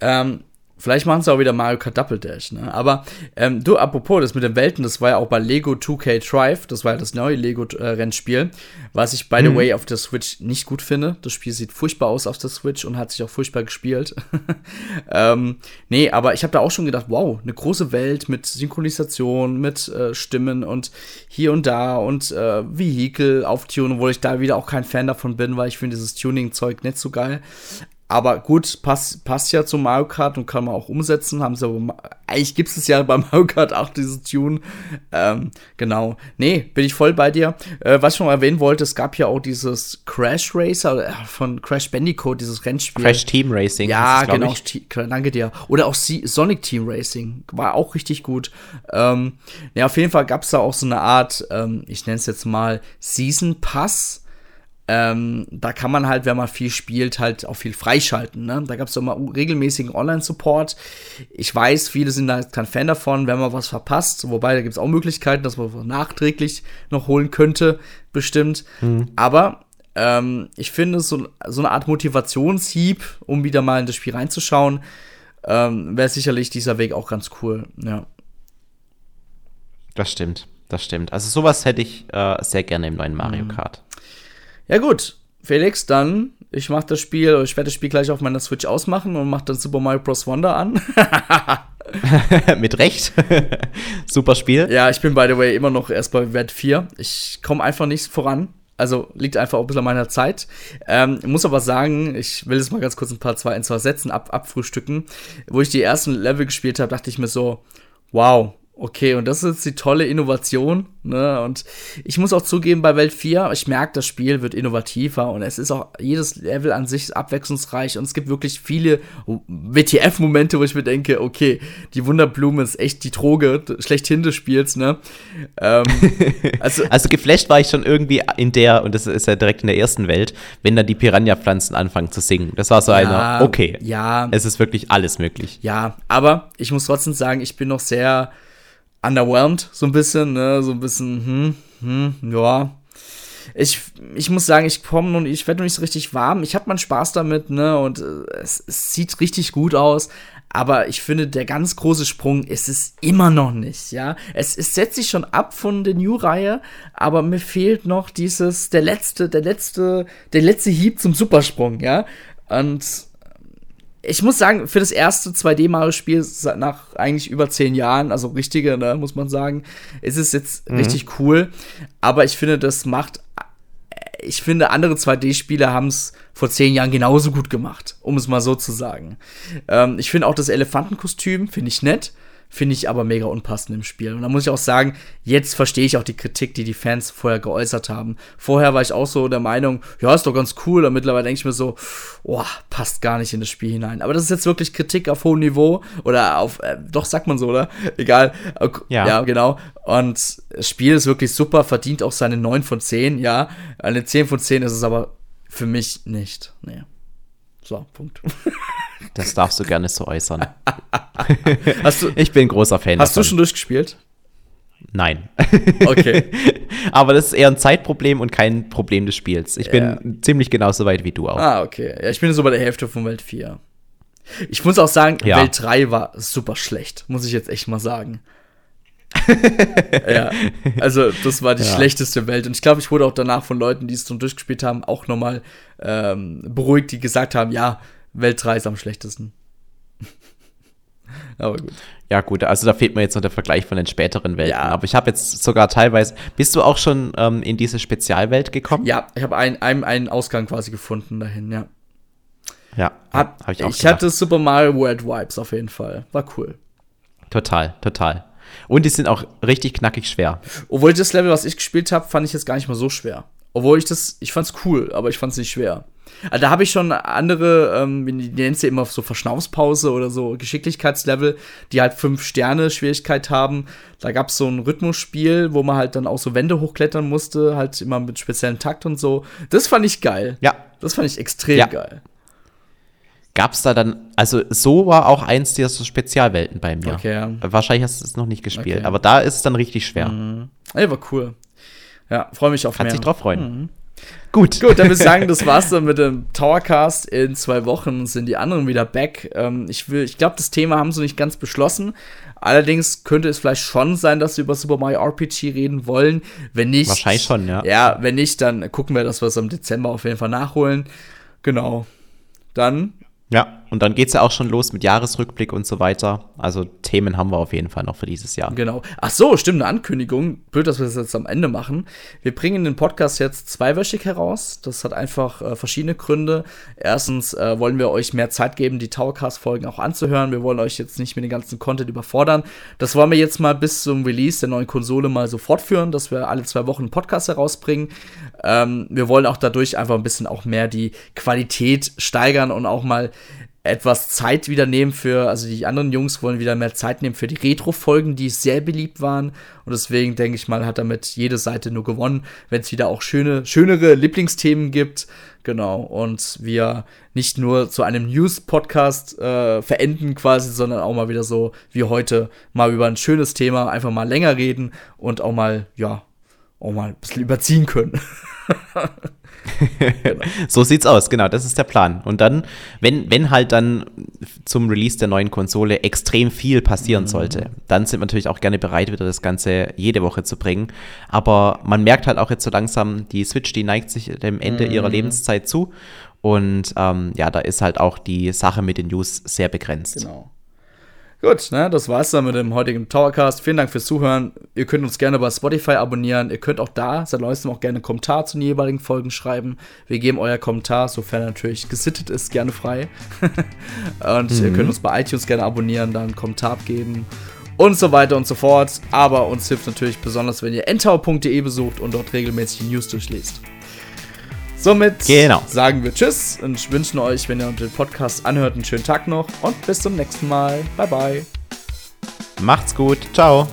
Ähm, Vielleicht machen sie auch wieder Mario Kart Double Dash, ne? Aber ähm, du, apropos, das mit den Welten, das war ja auch bei Lego 2K Drive, das war ja das neue Lego-Rennspiel, äh, was ich, by the mhm. way, auf der Switch nicht gut finde. Das Spiel sieht furchtbar aus auf der Switch und hat sich auch furchtbar gespielt. ähm, nee, aber ich habe da auch schon gedacht, wow, eine große Welt mit Synchronisation, mit äh, Stimmen und hier und da und äh, Vehikel auftunen, obwohl ich da wieder auch kein Fan davon bin, weil ich finde dieses Tuning-Zeug nicht so geil. Aber gut, passt, passt ja zu Mario Kart und kann man auch umsetzen. Haben sie aber, eigentlich gibt es ja bei Mario Kart auch dieses Tune. Ähm, genau. Nee, bin ich voll bei dir. Äh, was ich noch erwähnen wollte, es gab ja auch dieses Crash Racer äh, von Crash Bandicoot, dieses Rennspiel. Crash Team Racing. Ja, es, genau. Danke dir. Oder auch Sonic Team Racing. War auch richtig gut. Ähm, ja, auf jeden Fall gab es da auch so eine Art, ähm, ich nenne es jetzt mal Season Pass ähm, da kann man halt, wenn man viel spielt, halt auch viel freischalten. Ne? Da gab es immer regelmäßigen Online-Support. Ich weiß, viele sind da kein Fan davon, wenn man was verpasst. Wobei, da gibt es auch Möglichkeiten, dass man was nachträglich noch holen könnte, bestimmt. Mhm. Aber ähm, ich finde, so, so eine Art Motivationshieb, um wieder mal in das Spiel reinzuschauen, ähm, wäre sicherlich dieser Weg auch ganz cool. Ja. Das stimmt, das stimmt. Also sowas hätte ich äh, sehr gerne im neuen Mario mhm. Kart. Ja gut, Felix, dann ich mache das Spiel, ich werde das Spiel gleich auf meiner Switch ausmachen und mache dann Super Mario Bros. Wonder an. Mit Recht. Super Spiel. Ja, ich bin by the way immer noch erst bei Wert 4. Ich komme einfach nicht voran. Also liegt einfach auch ein bisschen an meiner Zeit. Ähm, muss aber sagen, ich will jetzt mal ganz kurz ein paar zwei, ein, zwei Sätzen ab, abfrühstücken. Wo ich die ersten Level gespielt habe, dachte ich mir so, wow, Okay, und das ist die tolle Innovation. Ne? Und ich muss auch zugeben, bei Welt 4, ich merke, das Spiel wird innovativer und es ist auch jedes Level an sich abwechslungsreich und es gibt wirklich viele WTF-Momente, wo ich mir denke, okay, die Wunderblume ist echt die Droge schlechthin des Spiels, ne? Ähm, also, also geflasht war ich schon irgendwie in der, und das ist ja direkt in der ersten Welt, wenn dann die Piranha-Pflanzen anfangen zu singen. Das war so ja, einer, okay, ja. Es ist wirklich alles möglich. Ja, aber ich muss trotzdem sagen, ich bin noch sehr underwhelmed, so ein bisschen, ne? So ein bisschen, hm, hm, ja. Ich, ich muss sagen, ich komme und ich werde noch nicht so richtig warm. Ich habe meinen Spaß damit, ne? Und äh, es, es, sieht richtig gut aus. Aber ich finde, der ganz große Sprung ist es immer noch nicht, ja. Es, es setzt sich schon ab von der New-Reihe, aber mir fehlt noch dieses, der letzte, der letzte, der letzte Hieb zum Supersprung, ja. Und ich muss sagen, für das erste 2D-Mario-Spiel nach eigentlich über zehn Jahren, also richtige, ne, muss man sagen, ist es jetzt mhm. richtig cool. Aber ich finde, das macht. Ich finde, andere 2D-Spiele haben es vor zehn Jahren genauso gut gemacht, um es mal so zu sagen. Ähm, ich finde auch das Elefantenkostüm, finde ich nett finde ich aber mega unpassend im Spiel. Und da muss ich auch sagen, jetzt verstehe ich auch die Kritik, die die Fans vorher geäußert haben. Vorher war ich auch so der Meinung, ja, ist doch ganz cool. Und mittlerweile denke ich mir so, oh, passt gar nicht in das Spiel hinein. Aber das ist jetzt wirklich Kritik auf hohem Niveau. Oder auf, äh, doch, sagt man so, oder? Egal. Ja. ja, genau. Und das Spiel ist wirklich super, verdient auch seine 9 von 10, ja. Eine 10 von 10 ist es aber für mich nicht. Nee. So, Punkt. Das darfst du gerne so äußern. du, ich bin ein großer Fan. Hast davon. du schon durchgespielt? Nein. Okay. Aber das ist eher ein Zeitproblem und kein Problem des Spiels. Ich bin ja. ziemlich genauso weit wie du auch. Ah, okay. Ja, ich bin so bei der Hälfte von Welt 4. Ich muss auch sagen, ja. Welt 3 war super schlecht, muss ich jetzt echt mal sagen. Ja, also das war die Ja. schlechteste Welt. Und ich glaube, ich wurde auch danach von Leuten, die es schon durchgespielt haben, auch nochmal ähm, beruhigt, die gesagt haben, ja, Welt 3 ist am schlechtesten. Aber gut. Ja, gut, also da fehlt mir jetzt noch der Vergleich von den späteren Welten. Ja. Aber ich habe jetzt sogar teilweise. Bist du auch schon ähm, in diese Spezialwelt gekommen? Ja, ich habe einen, einen, einen Ausgang quasi gefunden dahin, ja. Ja, Hab, habe ich ich auch ich gemacht. hatte Super Mario World Vibes auf jeden Fall. War cool. Total, total. Und die sind auch richtig knackig schwer. Obwohl das Level, was ich gespielt habe, fand ich jetzt gar nicht mal so schwer. Obwohl ich das, ich fand's cool, aber ich fand's nicht schwer. Also da habe ich schon andere, ähm, die nennen ja immer so Verschnaufspause oder so Geschicklichkeitslevel, die halt fünf Sterne Schwierigkeit haben. Da gab's so ein Rhythmusspiel, wo man halt dann auch so Wände hochklettern musste, halt immer mit speziellen Takt und so. Das fand ich geil. Ja. Das fand ich extrem Ja. geil. Gab's da dann, also so war auch eins dieser so Spezialwelten bei mir. Okay, ja. Wahrscheinlich hast du es noch nicht gespielt, Okay. aber da ist es dann richtig schwer. Ey, war cool. Ja, freue mich auf Kann mehr. sich drauf freuen. Gut. Gut, dann würde ich sagen, das war's dann mit dem Towercast. In zwei Wochen sind die anderen wieder back. Ähm, ich will, ich glaube, das Thema haben sie nicht ganz beschlossen. Allerdings könnte es vielleicht schon sein, dass sie über Super Mario RPG reden wollen. Wenn nicht. Wahrscheinlich schon, ja. Ja, wenn nicht, dann gucken wir, dass wir es im Dezember auf jeden Fall nachholen. Genau. Dann Ja, und dann geht's ja auch schon los mit Jahresrückblick und so weiter. Also Themen haben wir auf jeden Fall noch für dieses Jahr. Genau. Ach so, stimmt, eine Ankündigung. Blöd, dass wir das jetzt am Ende machen. Wir bringen den Podcast jetzt zweiwöchig heraus. Das hat einfach äh, verschiedene Gründe. Erstens äh, wollen wir euch mehr Zeit geben, die Towercast-Folgen auch anzuhören. Wir wollen euch jetzt nicht mit dem ganzen Content überfordern. Das wollen wir jetzt mal bis zum Release der neuen Konsole mal so fortführen, dass wir alle zwei Wochen einen Podcast herausbringen. Ähm, wir wollen auch dadurch einfach ein bisschen auch mehr die Qualität steigern und auch mal etwas Zeit wieder nehmen für, also die anderen Jungs wollen wieder mehr Zeit nehmen für die Retro-Folgen, die sehr beliebt waren. Und deswegen denke ich mal, hat damit jede Seite nur gewonnen, wenn es wieder auch schöne, schönere Lieblingsthemen gibt. Genau. Und wir nicht nur zu einem News-Podcast äh, verenden quasi, sondern auch mal wieder so wie heute mal über ein schönes Thema einfach mal länger reden und auch mal, ja, auch mal ein bisschen überziehen können. So sieht's aus, genau, das ist der Plan. Und dann, wenn, wenn halt dann zum Release der neuen Konsole extrem viel passieren sollte, dann sind wir natürlich auch gerne bereit, wieder das Ganze jede Woche zu bringen. Aber man merkt halt auch jetzt so langsam, die Switch, die neigt sich dem Ende ihrer Lebenszeit zu. Und ähm, ja, da ist halt auch die Sache mit den News sehr begrenzt. Genau. Gut, ne, das war's dann mit dem heutigen Towercast. Vielen Dank fürs Zuhören. Ihr könnt uns gerne bei Spotify abonnieren. Ihr könnt auch da seit neuestem auch gerne einen Kommentar zu den jeweiligen Folgen schreiben. Wir geben euer Kommentar, sofern er natürlich gesittet ist, gerne frei. und ihr könnt uns bei iTunes gerne abonnieren, dann einen Kommentar abgeben und so weiter und so fort. Aber uns hilft natürlich besonders, wenn ihr entau.de besucht und dort regelmäßig die News durchliest. Somit Genau. sagen wir Tschüss und wünschen euch, wenn ihr den Podcast anhört, einen schönen Tag noch und bis zum nächsten Mal. Bye bye. Macht's gut, ciao.